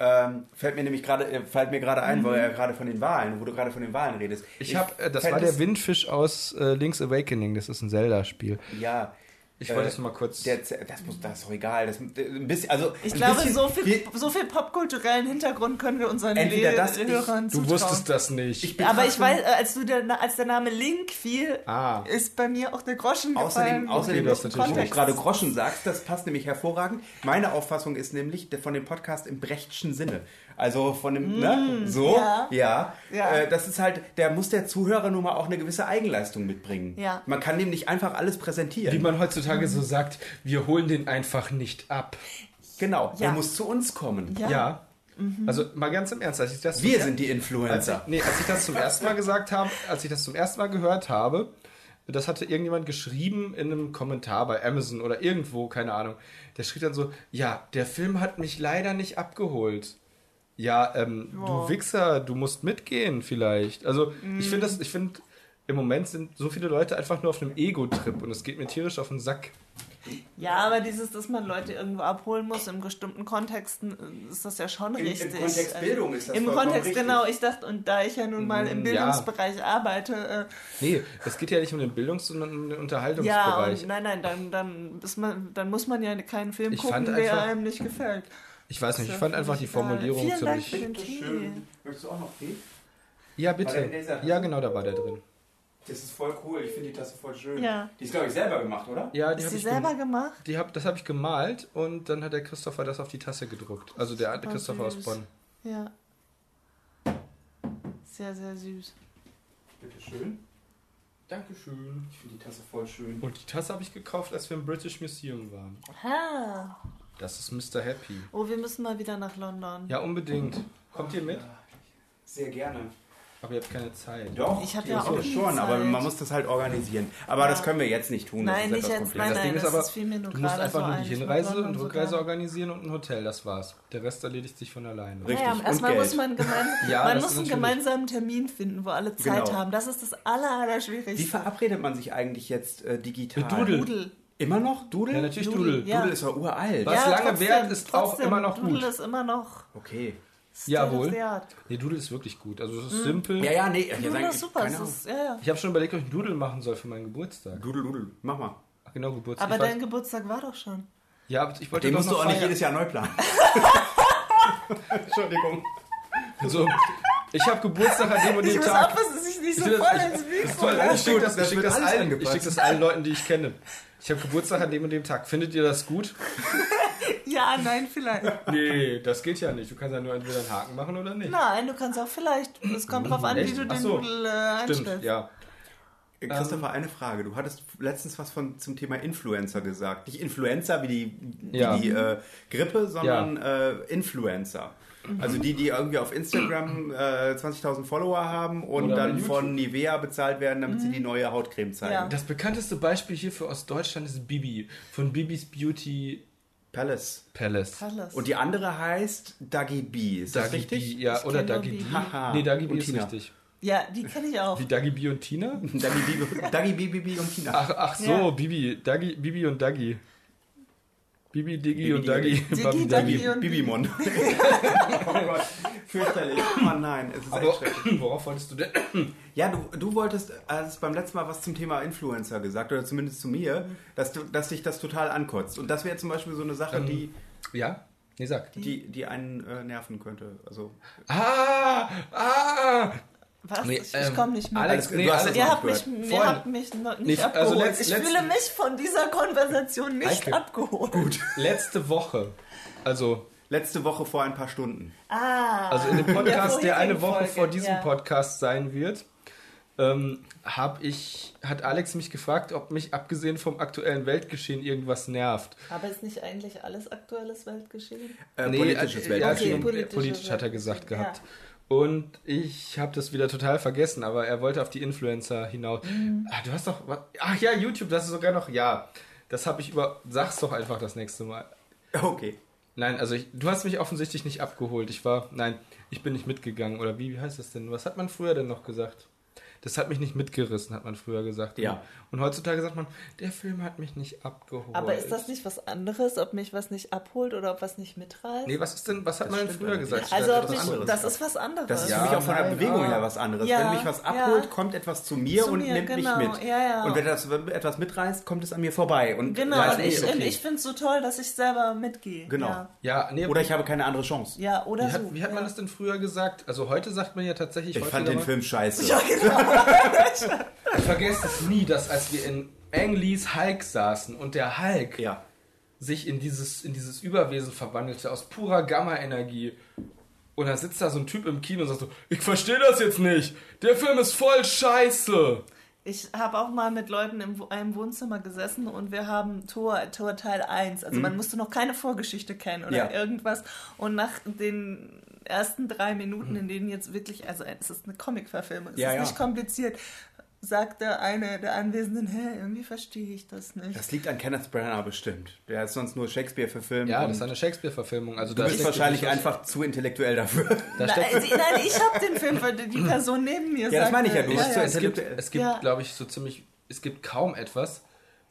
Ähm, fällt mir nämlich gerade, äh, fällt mir gerade ein, weil er gerade von den Wahlen, wo du gerade von den Wahlen redest. Ich hab, äh, das war der Windfisch aus äh, Link's Awakening, das ist ein Zelda-Spiel. Ja. Ich wollte Äh, es nur mal kurz. Der, das, muss, das ist doch egal. Das, ein bisschen, also Ich ein glaube, bisschen, so viel, wir- so viel popkulturellen Hintergrund können wir unseren Entweder Le- das, ich- Hörern du zutrauen. wusstest das nicht. Ich Aber ich weiß, äh, als, du der, als der Name Link fiel, Ah. ist bei mir auch der Groschen Außerdem, gefallen. außerdem das ist wo du natürlich gerade Groschen sagst, das passt nämlich hervorragend. Meine Auffassung ist nämlich der- von dem Podcast im Brechtschen Sinne. Also von dem, ne? So, ja. ja. Ja. Äh, das ist halt, der muss der Zuhörer nun mal auch eine gewisse Eigenleistung mitbringen. Ja. Man kann dem nicht einfach alles präsentieren. Wie man heutzutage so sagt, wir holen den einfach nicht ab. genau, Ja. er muss zu uns kommen. Ja. Ja. Also mal ganz im Ernst, als ich das Wir sind die als ich, Influencer. nee, als ich das zum ersten Mal gesagt habe, als ich das zum ersten Mal gehört habe, das hatte irgendjemand geschrieben in einem Kommentar bei Amazon oder irgendwo, keine Ahnung. Der schrieb dann so, ja, der Film hat mich leider nicht abgeholt. Ja, ähm, Ja. du Wichser, du musst mitgehen vielleicht. Also ich Mhm. finde das, ich finde, im Moment sind so viele Leute einfach nur auf einem Ego-Trip und es geht mir tierisch auf den Sack. Ja, aber dieses, dass man Leute irgendwo abholen muss, in bestimmten Kontexten, äh, ist das ja schon Im- im richtig. Kontext Also, Bildung ist das Im Kontext, richtig. genau. Ich dachte, und da ich ja nun mal im Mm, Bildungsbereich arbeite, äh, Nee, es geht ja nicht um den Bildungs-, sondern um den ja, Unterhaltungsbereich. und nein, nein, dann, dann, ist man, dann muss man ja keinen Film Ich gucken, der einfach- einem nicht gefällt. Ich weiß nicht, ich fand einfach die. Formulierung Vielen Dank ziemlich... für den Tee. Möchtest du auch noch Tee? Ja, bitte. Ja, genau, da war der drin. Das ist voll cool. Ich finde die Tasse voll schön. Ja. Die ist, glaube ich, selber gemacht, oder? Ja, die Ist ich selber gem- gemacht? die hab, das habe ich gemalt und dann hat der Christopher das auf die Tasse gedruckt. Also der alte Super Christopher aus süß. Bonn. Ja. Sehr, sehr süß. Bitte schön. Dankeschön. Ich finde die Tasse voll schön. Und die Tasse habe ich gekauft, als wir im British Museum waren. Ha. Das ist Mr. Happy. Oh, wir müssen mal wieder nach London. Ja, unbedingt. Kommt ihr mit? Sehr gerne. Aber ihr habt keine Zeit. Doch, Ich hab die ja ist auch schon, aber Zeit. man muss das halt organisieren. Aber Ja. das können wir jetzt nicht tun. Nein, das nicht ist etwas jetzt. kompliziert. Nein, das Ding nein, ist das aber, ist viel mir nur Du musst einfach nur die Hinreise und sogar- Rückreise organisieren und ein Hotel, das war's. Der Rest erledigt sich von alleine. Richtig. Naja, und erstmal muss man, gemein, Ja, man muss ist einen gemeinsamen Termin finden, wo alle Zeit Genau. haben. Das ist das aller, aller Schwierigste. Wie verabredet man sich eigentlich jetzt äh, digital? Mit Doodle. Doodle. Immer noch? Doodle? Ja, natürlich Doodle, Doodle. ja. Doodle ist ja uralt. Was lange währt, ist auch trotzdem, immer noch gut. Doodle ist immer noch Okay. Jawohl. Nee, Doodle ist wirklich gut. Also es ist simpel. Ja, ja, nee. Ich Doodle sag, ist super. Es ist, ja, ja. Ich habe schon überlegt, ob ich einen Doodle machen soll für meinen Geburtstag. Doodle, Doodle. Mach mal. Ach, genau, Geburtstag. Aber ich weiß- dein Geburtstag war doch schon. ja, aber ich wollte Den doch musst du auch nicht feiern. jedes Jahr neu planen. Entschuldigung. So, ich habe Geburtstag an dem und Ich dem muss Tag. aufpassen, dass ich nicht so Ich voll das- ins Mikro Ich schicke das, das ich das, ich das allen Leuten, die ich kenne. Ich habe Geburtstag an dem und dem Tag. Findet ihr das gut? Ja, nein, vielleicht. Nee, das geht ja nicht. Du kannst ja nur entweder einen Haken machen oder nicht. Nein, du kannst auch vielleicht. Es kommt drauf an, wie Echt? du Ach den so. Doodle äh, Stimmt, einstellst. ja. Christopher, eine Frage. Du hattest letztens was von, zum Thema Influencer gesagt. Nicht Influencer wie die, wie Ja. die äh, Grippe, sondern äh, Influencer. Also die, die irgendwie auf Instagram äh, 20.000 Follower haben und Oder dann von Nivea bezahlt werden, damit sie die neue Hautcreme zeigen. Ja. Das bekannteste Beispiel hierfür aus Deutschland ist Bibi von Bibis Beauty Palace. Palace. Alles. Und die andere heißt Dagi B. Ist das Dagi richtig? B, ja, Ich oder Dagi B. Nee, Dagi B Und ist Tina. richtig. ja, die kenne ich auch. Wie Dagi B und Tina? Dagi B, Dagi B, Bibi und Tina. Ach, ach so, Ja. Bibi, Dagi, Bibi und Dagi. Bibi, Digi Bibi, und Dagi. Digi. Dagi und Bibimon. oh Gott, fürchterlich. Oh nein, es ist Aber echt schrecklich. worauf wolltest du denn? Ja, du, du wolltest also beim letzten Mal was zum Thema Influencer gesagt, oder zumindest zu mir, dass, du, dass dich das total ankotzt. Und das wäre zum Beispiel so eine Sache, Ähm, die, Ja? Nee, sag. die, die einen äh, nerven könnte. Also, Ah! Ah! Was? Nee, ich ähm, komme nicht mit. Alex, Du nee, hast Alex, ihr habt mich, ihr habt mich noch nicht Nee, also abgeholt. letzt- ich letzt- fühle mich von dieser Konversation nicht Eike. abgeholt. gut. letzte Woche, also, Letzte Woche vor ein paar Stunden. Ah. also in dem Podcast, der eine Woche Folge, vor diesem ja. Podcast sein wird, ähm, hab ich, hat Alex mich gefragt, ob mich abgesehen vom aktuellen Weltgeschehen irgendwas nervt. Aber ist nicht eigentlich alles aktuelles Weltgeschehen? Äh, Nee, politisches äh, Weltgeschehen. Ja, Okay, politisches politisch hat er gesagt gehabt. Und ich habe das wieder total vergessen, aber er wollte auf die Influencer hinaus. Mhm. Ah, du hast doch. was- Ach ja, YouTube, das ist sogar noch. Ja, das habe ich über. Sag's doch einfach das nächste Mal. Okay. Nein, also ich, du hast mich offensichtlich nicht abgeholt. Ich war. Nein, ich bin nicht mitgegangen. Oder wie, wie heißt das denn? Was hat man früher denn noch gesagt? Das hat mich nicht mitgerissen, hat man früher gesagt. Ja. Und heutzutage sagt man, der Film hat mich nicht abgeholt. Aber ist das nicht was anderes, ob mich was nicht abholt oder ob was nicht mitreißt? Nee, was ist denn, was hat Das man denn früher gesagt? also ob mich, das ist was anderes. Das ist Ja, für mich auch von der Bewegung ah. her was anderes. Ja, wenn mich was abholt, ja. kommt etwas zu mir Zu und mir, nimmt genau. mich mit. Ja, ja. Und wenn das wenn etwas mitreißt, kommt es an mir vorbei. Und genau, und ich, okay. ich finde es so toll, dass ich selber mitgehe. Genau. Ja, Ja, nee, Oder ich habe keine andere Chance. ja oder Wie so. hat, wie hat man ja. das denn früher gesagt? Also heute sagt man ja tatsächlich. Ich fand den Film scheiße. Ja, genau. Ich vergesse es nie, dass als wir in Ang Lees Hulk saßen und der Hulk Ja. sich in dieses, in dieses Überwesen verwandelte aus purer Gamma-Energie. Und dann sitzt da so ein Typ im Kino und sagt so, ich verstehe das jetzt nicht. Der Film ist voll scheiße. Ich habe auch mal mit Leuten in einem Wohnzimmer gesessen und wir haben Tor, Tor Teil 1. Also man musste noch keine Vorgeschichte kennen oder Ja. irgendwas. Und nach den ersten drei Minuten, in denen jetzt wirklich, also es ist eine Comic-Verfilmung, es Ja, ist ja. nicht kompliziert, sagte eine der Anwesenden, hä, irgendwie verstehe ich das nicht. Das liegt an Kenneth Branagh bestimmt. Der ist sonst nur Shakespeare verfilmt. Ja, das ist eine Shakespeare-Verfilmung. Also du da bist wahrscheinlich was- einfach zu intellektuell dafür. Da Nein, nein, ich habe den Film, weil die Person neben mir Ja, das meine ich ja, du bist zu es gibt, intellektuell. es gibt Ja. glaube ich, so ziemlich, es gibt kaum etwas,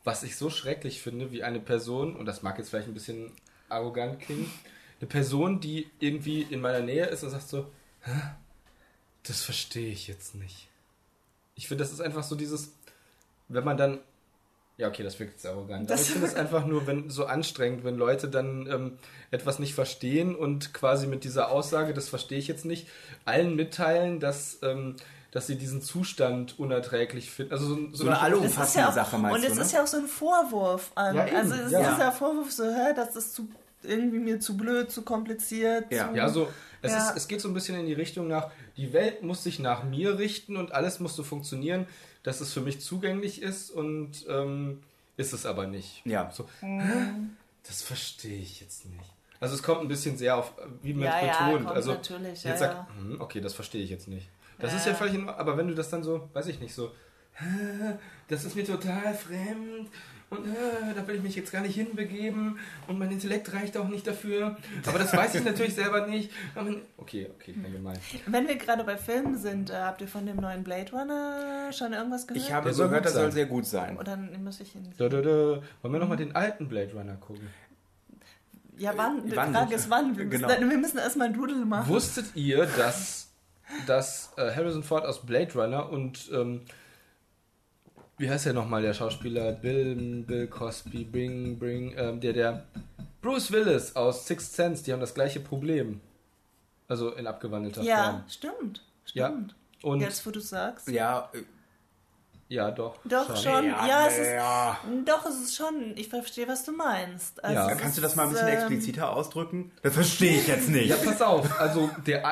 was ich so schrecklich finde, wie eine Person, und das mag jetzt vielleicht ein bisschen arrogant klingen, eine Person, die irgendwie in meiner Nähe ist und sagt so, "Hä? das verstehe ich jetzt nicht. Ich finde, das ist einfach so dieses, wenn man dann, ja okay, das wirkt jetzt arrogant, aber Das- ich finde es einfach nur wenn, so anstrengend, wenn Leute dann ähm, etwas nicht verstehen und quasi mit dieser Aussage, das verstehe ich jetzt nicht, allen mitteilen, dass, ähm, dass sie diesen Zustand unerträglich finden. Also so, so, So eine allumfassende ja Sache meinst und du, es ne? ist ja auch so ein Vorwurf an. Ja, also es ja. ist ja Vorwurf so, hä, das ist zu irgendwie mir zu blöd, zu kompliziert. Ja. Zu, Ja, so, es, Ja. Ist, es geht so ein bisschen in die Richtung nach, die Welt muss sich nach mir richten und alles muss so funktionieren, dass es für mich zugänglich ist und ähm, ist es aber nicht. Ja. So, hä? das verstehe ich jetzt nicht. Also es kommt ein bisschen sehr auf, wie man Ja, es ja, betont. kommt also natürlich, jetzt ja, sagt, ja. hm, okay, das verstehe ich jetzt nicht. Das Ja, ist ja ja. völlig aber wenn du das dann so, weiß ich nicht, so, das ist mir total fremd und äh, da will ich mich jetzt gar nicht hinbegeben und mein Intellekt reicht auch nicht dafür. Aber das weiß ich natürlich selber nicht. Okay, okay, kein gemein. Wenn wir gerade bei Filmen sind, äh, habt ihr von dem neuen Blade Runner schon irgendwas gehört? Ich habe soll gehört, das soll sehr gut sein. Oder muss ich ihn. Da, da, da. Wollen wir nochmal den alten Blade Runner gucken? Ja, wann? Die wann Frage nicht? ist wann. Wir müssen, Genau. wir müssen erstmal ein Doodle machen. Wusstet ihr, dass, dass äh, Harrison Ford aus Blade Runner und ähm, wie heißt der nochmal, der Schauspieler? Bill, Bill Cosby, Bring, Bring, ähm, der, der Bruce Willis aus Sixth Sense, die haben das gleiche Problem. Also in abgewandelter Ja, Form. stimmt. Ja. Stimmt. Und Jetzt, wo du sagst. Ja, äh, ja, doch. Doch, schon. Ja, es ist, ja. doch, es ist schon. Ich verstehe, was du meinst. Also Ja. Kannst du das mal ein bisschen ähm, expliziter ausdrücken? Das verstehe ich jetzt nicht. Ja, pass auf. Also, der,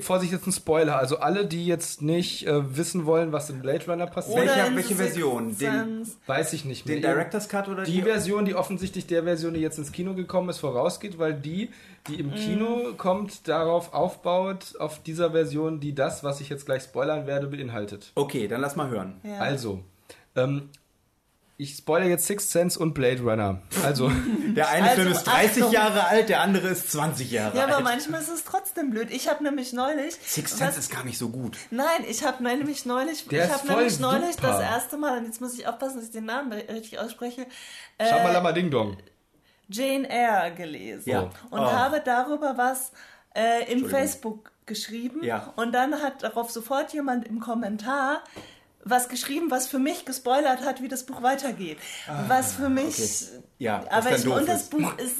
Vorsicht, jetzt ein Spoiler. Also, alle, die jetzt nicht äh, wissen wollen, was in Blade Runner passiert, welche Sixth Version? Den- weiß ich nicht mehr. Den Director's Cut oder Die Version, die offensichtlich der Version, die jetzt ins Kino gekommen ist, vorausgeht, weil die, die im Kino kommt, darauf aufbaut, auf dieser Version, die das, was ich jetzt gleich spoilern werde, beinhaltet. Okay, dann lass mal hören. Ja. Also, ähm, ich spoilere jetzt Sixth Sense und Blade Runner. Also, Der eine Also, Film ist 30 Achtung. Jahre alt, der andere ist 20 Jahre Ja, aber alt. manchmal ist es trotzdem blöd. Ich habe nämlich neulich. Six was- Sense ist gar nicht so gut. Nein, ich habe nämlich neulich, Der ich habe nämlich neulich super. das erste Mal, und jetzt muss ich aufpassen, dass ich den Namen richtig ausspreche, äh, Shamalama Ding Dong. Jane Eyre gelesen. Ja. Und Oh. habe darüber was äh, im. Facebook geschrieben. Ja. Und dann hat darauf sofort jemand im Kommentar was geschrieben, was für mich gespoilert hat, wie das Buch weitergeht. was für mich. Ah, okay. Ja, aber ich, und das ist. Buch ist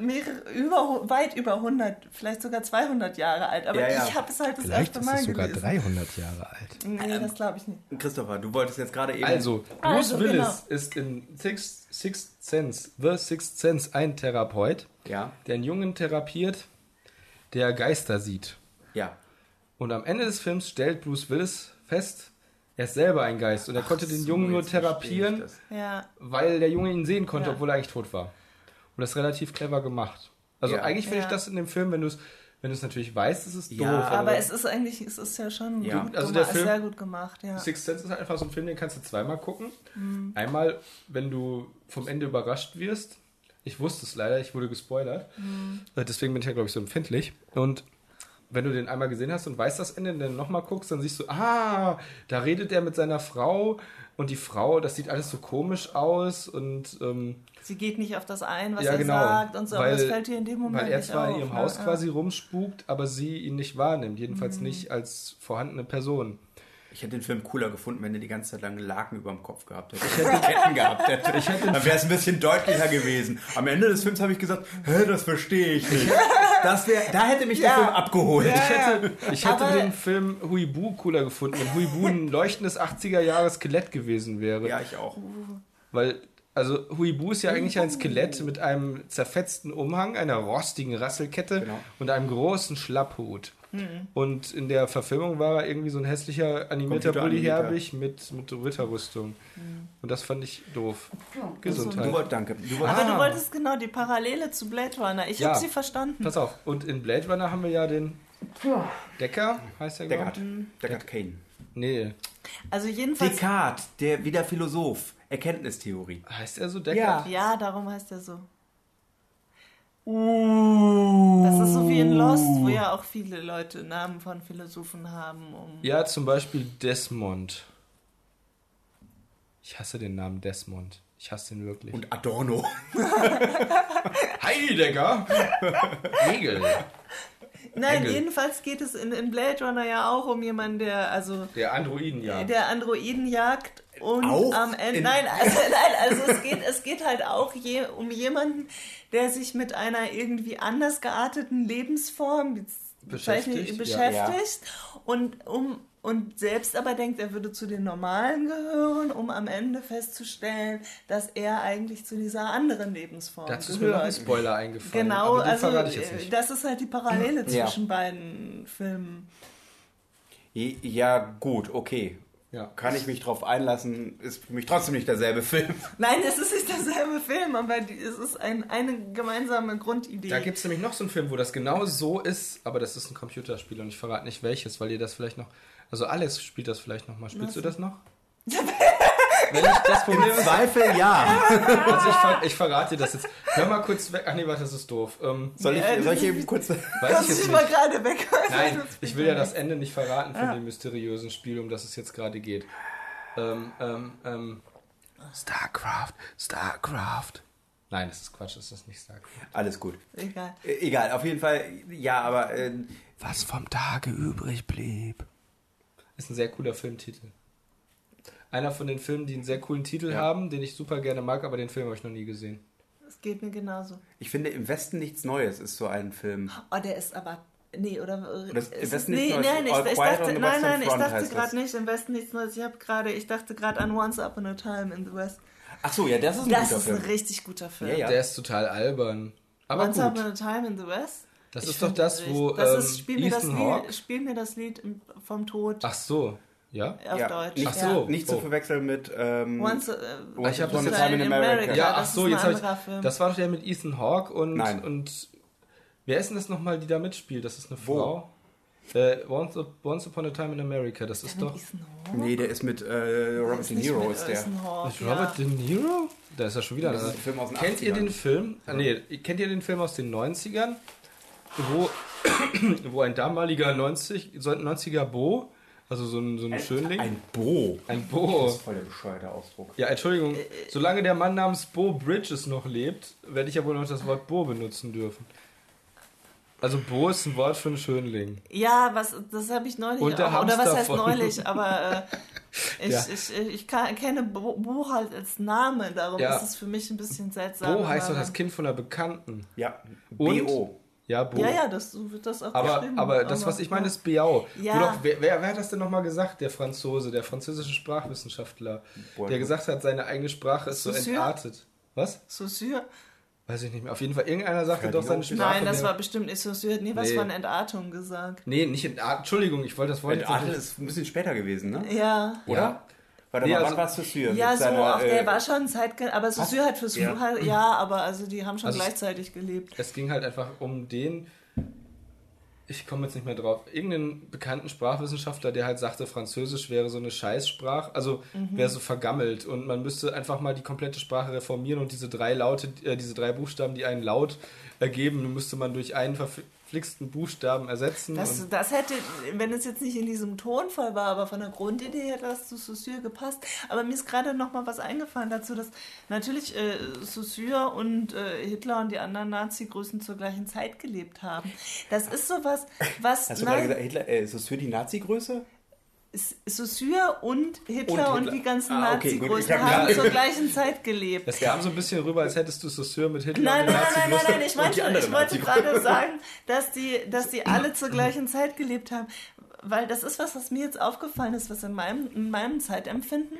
mehrere, über, weit über 100, vielleicht sogar 200 Jahre alt. Aber Ja, ja. ich habe es halt das Vielleicht erste ist Mal es sogar gelesen. 300 Jahre alt. Nee, das glaube ich nicht. Christopher, du wolltest jetzt gerade eben... Also, Bruce Also, Willis genau. ist in Sixth, Sixth Sense, The Sixth Sense, ein Therapeut, Ja, der einen Jungen therapiert, der Geister sieht. ja. Und am Ende des Films stellt Bruce Willis fest, er ist selber ein Geist und er konnte den so, Jungen nur therapieren. Ja. weil der Junge ihn sehen konnte, Ja. obwohl er eigentlich tot war. Und das ist relativ clever gemacht. Also Ja. eigentlich finde ich das in dem Film, wenn du es wenn du es natürlich weißt, ist es Ja, doof. Aber es ist eigentlich, es ist ja schon Ja. gut Also gemacht, der ist Film- sehr gut gemacht, ja. Sixth Sense ist halt einfach so ein Film, den kannst du zweimal gucken. Mhm. Einmal, wenn du vom Ende überrascht wirst. Ich wusste es leider, ich wurde gespoilert. Mhm. Äh, Deswegen bin ich ja, glaube ich, so empfindlich. Und wenn du den einmal gesehen hast und weißt das Ende dann nochmal guckst, dann siehst du, ah, da redet er mit seiner Frau und die Frau, das sieht alles so komisch aus und ähm, Sie geht nicht auf das ein, was ja, er genau, sagt und so, aber weil- das fällt ihr in dem Moment weil er zwar auf. in ihrem ne? Haus quasi rumspukt, aber sie ihn nicht wahrnimmt, jedenfalls Mhm. nicht als vorhandene Person. Ich hätte den Film cooler gefunden, wenn er die ganze Zeit lang Laken über dem Kopf gehabt hätte. Ich hätte Ketten gehabt hätte. Ich hätte Dann wäre es ein bisschen deutlicher gewesen. Am Ende des Films habe ich gesagt, hä, das verstehe ich nicht. Das wär, da hätte mich der Ja. Film abgeholt. Ja, Ich hätte, ich hätte den Film Huibu cooler gefunden, wenn Huibu ein leuchtendes 80er-Jahre-Skelett gewesen wäre. Ja, ich auch. Weil, also Huibu ist ja eigentlich ein Skelett mit einem zerfetzten Umhang, einer rostigen Rasselkette Genau. und einem großen Schlapphut. Und in der Verfilmung war er irgendwie so ein hässlicher animierter Bully. Herbig mit, mit Ritterrüstung. Und das fand ich doof. Du Gesundheit. wolltest, danke. Du wolltest, Aber Ah. du wolltest genau die Parallele zu Blade Runner. Ich Ja. habe sie verstanden. Pass auf, und in Blade Runner haben wir ja den Decker, heißt der, Deckard. ich? Deckard Kane. Nee, Also jedenfalls. Descartes, der wieder Philosoph. Erkenntnistheorie. heißt er so Decker? Ja, darum heißt er so. Das ist so wie in Lost, wo ja auch viele Leute Namen von Philosophen haben. Um Ja, zum Beispiel Desmond. Ich hasse den Namen Desmond. Ich hasse ihn wirklich. Und Adorno. Heidegger! Hegel. Nein, Engel. jedenfalls geht es in, in Blade Runner ja auch um jemanden, der also Der Androiden, ja. der Androiden jagt und Auch am Ende in- nein, also nein, also es geht es geht halt auch je, um jemanden, der sich mit einer irgendwie anders gearteten Lebensform Beschäftigt, beschäftigt ja. und um und selbst aber denkt, er würde zu den Normalen gehören, um am Ende festzustellen, dass er eigentlich zu dieser anderen Lebensform Dazu ist mir noch ein gehört. Spoiler eingefallen. Genau, aber den also verrate ich jetzt äh, nicht. das ist halt die Parallele Ja. zwischen beiden Filmen. Ja, gut, okay. Ja. Kann ich mich drauf einlassen, ist für mich trotzdem nicht derselbe Film. Nein, es ist nicht derselbe Film, aber die, es ist ein, eine gemeinsame Grundidee. Da gibt es nämlich noch so einen Film, wo das genau so ist, aber das ist ein Computerspiel und ich verrate nicht welches, weil ihr das vielleicht noch. Also Alex spielt das vielleicht noch mal. Spielst du das noch? Wenn ich das Problem ist, Zweifel ja. also ich, ver ich verrate dir das jetzt. Hör mal kurz weg. Ach nee, warte, das ist doof. Ähm, Soll ich, Ja, soll ich eben kurz. weiß ich jetzt du mal nicht. gerade weg. Nein, ich will ja das Ende nicht verraten von dem mysteriösen Spiel, um das es jetzt gerade geht. Ähm, ähm, ähm, StarCraft, StarCraft. Nein, das ist Quatsch, das ist nicht StarCraft. Alles gut. Egal. Äh, Egal, auf jeden Fall, ja, aber äh, Was vom Tage übrig blieb. Ist ein sehr cooler Filmtitel. Einer von den Filmen, die einen sehr coolen Titel Ja. haben, den ich super gerne mag, aber den Film habe ich noch nie gesehen. Es geht mir genauso. ich finde, im Westen nichts Neues ist so ein Film. Oh, der ist aber. Nee, oder. äh, Das- ist im es- Westen nee, nichts Neues. nein, ich, ich dachte, nein, nein, ich dachte gerade das. nicht, im Westen nichts Neues. Ich habe gerade, ich dachte gerade an Once Upon a Time in the West. Ach so, ja, das ist ein Das guter ist Film. ein richtig guter Film. Ja, ja. Der ist total albern. Aber Once Upon gut. a Time in the West. Das Ich ist doch das, wo das ähm, ist, spiel, mir das Ethan Hawke... Lied, spiel mir das Lied vom Tod Ach so, ja? auf ja, Deutsch. Nicht, Ach so. nicht zu Oh. verwechseln mit. Ähm, Once, äh, Once hab Upon a das Time in America. Ja, das ach so, ist jetzt habe ich... Film. Das war doch der mit Ethan Hawke und... Nein. und wer ist denn das nochmal, die da mitspielt? Das ist eine Wo? Frau. Äh, Once, Once Upon a Time in America, das ist mit doch... Ethan? Nee, der ist mit äh, Robert Ist De Niro, ist der. Hawke, Ist Robert De Niro? Da ist er schon wieder. Das ist da. ein Film aus den kennt ihr 80ern. den Film? Ah, nee, kennt ihr den Film aus den 90ern? Wo, wo ein damaliger 90, so ein 90er Bo, also so ein, so ein Schönling, ein, Ein Bo. Bo. Das ist voll der bescheuerte Ausdruck. Ja, Entschuldigung, Äh, solange der Mann namens Bo Bridges noch lebt, werde ich ja wohl noch das Wort Bo benutzen dürfen. Also Bo ist ein Wort für einen Schönling. Ja, was, das habe ich neulich Und der auch. Oder was heißt von- neulich? Aber äh, ich, Ja. ich, ich kann, kenne Bo, Bo halt als Name, darum Ja. ist es für mich ein bisschen seltsam. Bo heißt doch das Kind von einer Bekannten. Ja? B.O. Ja, Bo. Ja, ja, das, so wird das auch Aber, geschrieben. aber das, was ich meine, ist Biao. Ja. Doch, wer, wer, wer hat das denn nochmal gesagt? Der Franzose, der französische Sprachwissenschaftler, Boah, der gesagt hat, seine eigene Sprache ist so entartet. Was? Saussure? Weiß ich nicht mehr. Auf jeden Fall, irgendeiner sagte doch, seine Sprache Nein, das war bestimmt nicht Saussure. Nee, was Nee. von Entartung gesagt. Nee, nicht entartet. Entschuldigung, ich wollte das Wort nicht- ist ein bisschen später gewesen, ne? Ja. Oder? Ja. Warte Nee, mal, also- wann war Saussure? Ja, so, seiner, ach, der äh, war schon Zeitgen aber Saussure hat für Ja. ja. aber also die haben schon Also gleichzeitig gelebt. Es ging halt einfach um den, ich komme jetzt nicht mehr drauf, irgendeinen bekannten Sprachwissenschaftler, der halt sagte, Französisch wäre so eine Scheißsprache, also Mhm. wäre so vergammelt und man müsste einfach mal die komplette Sprache reformieren und diese drei Laute, äh, diese drei Buchstaben, die einen Laut ergeben, müsste man durch einen verflixten Buchstaben ersetzen. Das, das hätte, wenn es jetzt nicht in diesem Tonfall war, aber von der Grundidee hätte das zu Saussure gepasst. Aber mir ist gerade noch mal was eingefallen dazu, dass natürlich äh, Saussure und äh, Hitler und die anderen Nazi-Größen zur gleichen Zeit gelebt haben. Das ist sowas, was... Hast du gerade gesagt, Hitler, äh, Saussure die Nazi-Größe? Saussure und Hitler Und und, Hitler. die ganzen Ah, okay, hab- haben zur gleichen Zeit gelebt. es kam so ein bisschen rüber, als hättest du Saussure mit Hitler Nein, und nein, nein, nein, nein, ich, Und meinte, ich wollte gerade sagen, dass die, dass die alle zur gleichen Zeit gelebt haben. Weil das ist was, was mir jetzt aufgefallen ist, was in meinem, in meinem Zeitempfinden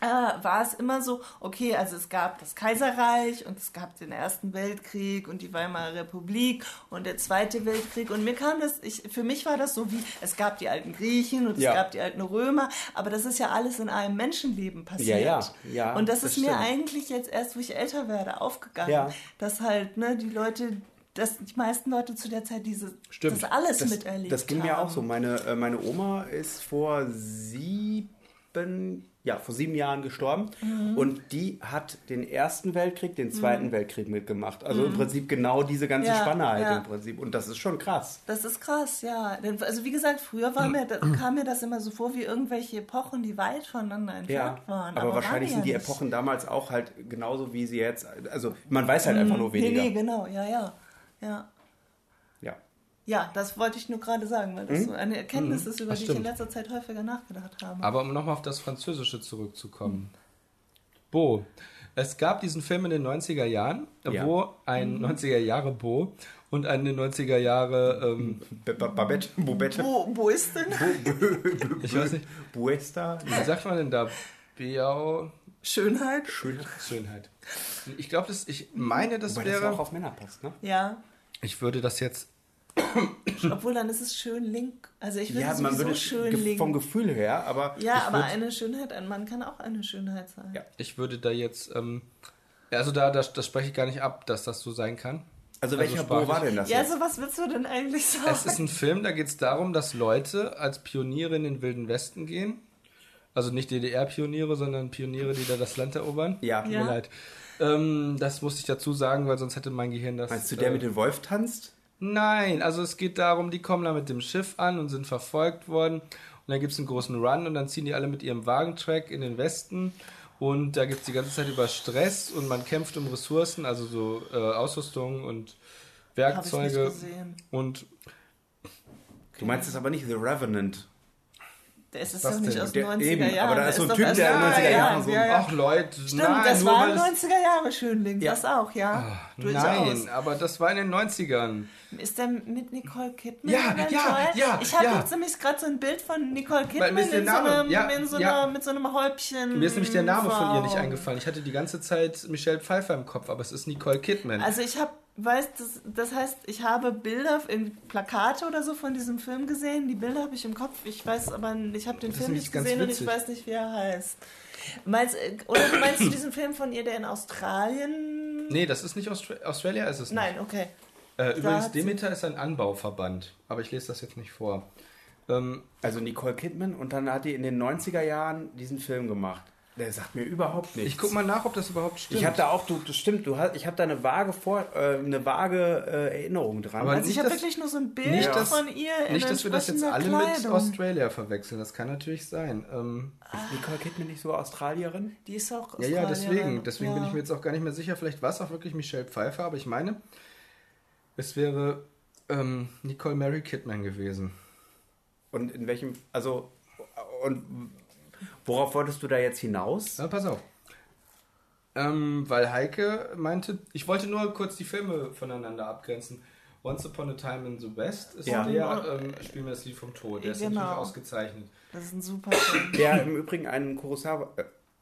äh, war es immer so, okay, also es gab das Kaiserreich und es gab den Ersten Weltkrieg und die Weimarer Republik und der Zweite Weltkrieg und mir kam das, ich, für mich war das so wie, es gab die alten Griechen und Ja. es gab die alten Römer, aber das ist ja alles in einem Menschenleben passiert. Ja, ja, ja, Und das, das ist mir stimmt. eigentlich jetzt erst, wo ich älter werde, aufgegangen, Ja. dass halt ne, die Leute, dass die meisten Leute zu der Zeit diese, Stimmt. das alles Das, miterlebt das ging haben. mir auch so. Meine, äh, meine Oma ist vor sieben, ja, vor sieben Jahren gestorben Mhm. und die hat den Ersten Weltkrieg, den Zweiten Weltkrieg mitgemacht. Also im Prinzip genau diese ganze Mhm. Ja, Spanne halt ja. im Prinzip. Und das ist schon krass. Das ist krass, ja. Also wie gesagt, früher mir, kam mir das immer so vor wie irgendwelche Epochen, die weit voneinander entfernt Ja, waren. aber, waren wahrscheinlich ja sind die nicht. Epochen damals auch halt genauso wie sie jetzt. Also man weiß halt einfach nur Nee, weniger. nee, genau, ja, ja. Ja. Ja. Ja, das wollte ich nur gerade sagen, weil Hm? das so eine Erkenntnis ist, über Das die ich in stimmt. letzter Zeit häufiger nachgedacht habe. Aber um nochmal auf das Französische zurückzukommen. Bo. Es gab diesen Film in den 90er Jahren, Ja. wo ein 90er Jahre Bo und eine 90er Jahre, ähm, Babette, Bobette, Wo, wo ist denn? ich weiß nicht, Buesta. wie sagt man denn da? Beau, Schönheit? Schön. Schönheit. Ich glaube, das, ich meine, das Wobei das ja auch wäre, auf Männer passt, ne? Ja. ich würde das jetzt, Obwohl dann ist es schön link. Also ich würde Ja, man sowieso würde schön ge- link. vom Gefühl her, aber Ja, aber würd- eine Schönheit, ein Mann kann auch eine Schönheit sein. Ja. ich würde da jetzt, ähm, also da, das, das spreche ich gar nicht ab, dass das so sein kann. also welcher Bo sprachlich. war denn das Ja, jetzt? so was willst du denn eigentlich sagen? Es ist ein Film, da geht es darum, dass Leute als Pioniere in den Wilden Westen gehen. Also nicht DDR-Pioniere, sondern Pioniere, die da das Land erobern. Ja. Tut Ja. mir leid. Ähm, das musste ich dazu sagen, weil sonst hätte mein Gehirn das. Meinst du der äh, mit dem Wolf tanzt? Nein, also es geht darum, die kommen da mit dem Schiff an und sind verfolgt worden. Und dann gibt es einen großen Run und dann ziehen die alle mit ihrem Wagentrack in den Westen. Und da gibt es die ganze Zeit über Stress und man kämpft um Ressourcen, also so äh, Ausrüstung und Habe ich nicht Werkzeuge. Und Du meinst es aber nicht The Revenant. Das ist Was doch nicht denn? aus Der- den 90er eben, aber Jahren. da ist so ein Typ, der in den vor 90er drei Jahren so- Ja, ja. Ach Leute, Stimmt, nein, das waren weil es- 90er Jahre Schönling. Ja. Das auch, ja. Durchaus. Nein, aber das war in den 90ern. Ist der mit Nicole Kidman Ja, ja, ja, Ich habe ja. nämlich gerade so ein Bild von Nicole Kidman in so einem, ja, in so ja. einer, mit so einem Häubchen. Mir ist nämlich der Name von ihr nicht eingefallen. Ich hatte die ganze Zeit Michelle Pfeiffer im Kopf, aber es ist Nicole Kidman. Also ich habe, weiß, das, das heißt, ich habe Bilder, irgendwie Plakate oder so von diesem Film gesehen. Die Bilder habe ich im Kopf. Ich weiß aber, ich habe den Das Film nicht gesehen und ich weiß nicht, wie er heißt. Meinst, äh, oder meinst du diesen Film von ihr, der in Australien? nee, das ist nicht Austra Australia, ist es nicht. Nein, okay. Äh, übrigens, Demeter ist ein Anbauverband, aber ich lese das jetzt nicht vor. Ähm, Also Nicole Kidman und dann hat die in den 90er Jahren diesen Film gemacht. Der sagt mir überhaupt nichts. ich guck mal nach, ob das überhaupt stimmt. Ich habe da auch, du, das stimmt, du hast, ich habe da eine vage Vor, äh, eine vage äh, Erinnerung dran. Aber Also ich nicht, habe wirklich nur so ein Bild nicht, dass- von ihr in nicht, dass wir das jetzt alle entsprechender mit Kleidung. Australia verwechseln. Das kann natürlich sein. Ähm, ist Nicole Kidman nicht so Australierin? Die ist auch ja, ja, Australierin. deswegen. Deswegen bin Ja. ich mir jetzt auch gar nicht mehr sicher. Vielleicht war es auch wirklich Michelle Pfeiffer, aber ich meine, es wäre ähm, Nicole Mary Kidman gewesen. Und in welchem, also, und worauf wolltest du da jetzt hinaus? Na, pass auf. Ähm, weil Heike meinte, ich wollte nur kurz die Filme voneinander abgrenzen. Once Upon a Time in the West ist Ja. der, ähm, Spiel mir das Lied vom Tod. Der ist Genau. natürlich ausgezeichnet. Das ist ein super Film. Der im Übrigen einen Kurosawa.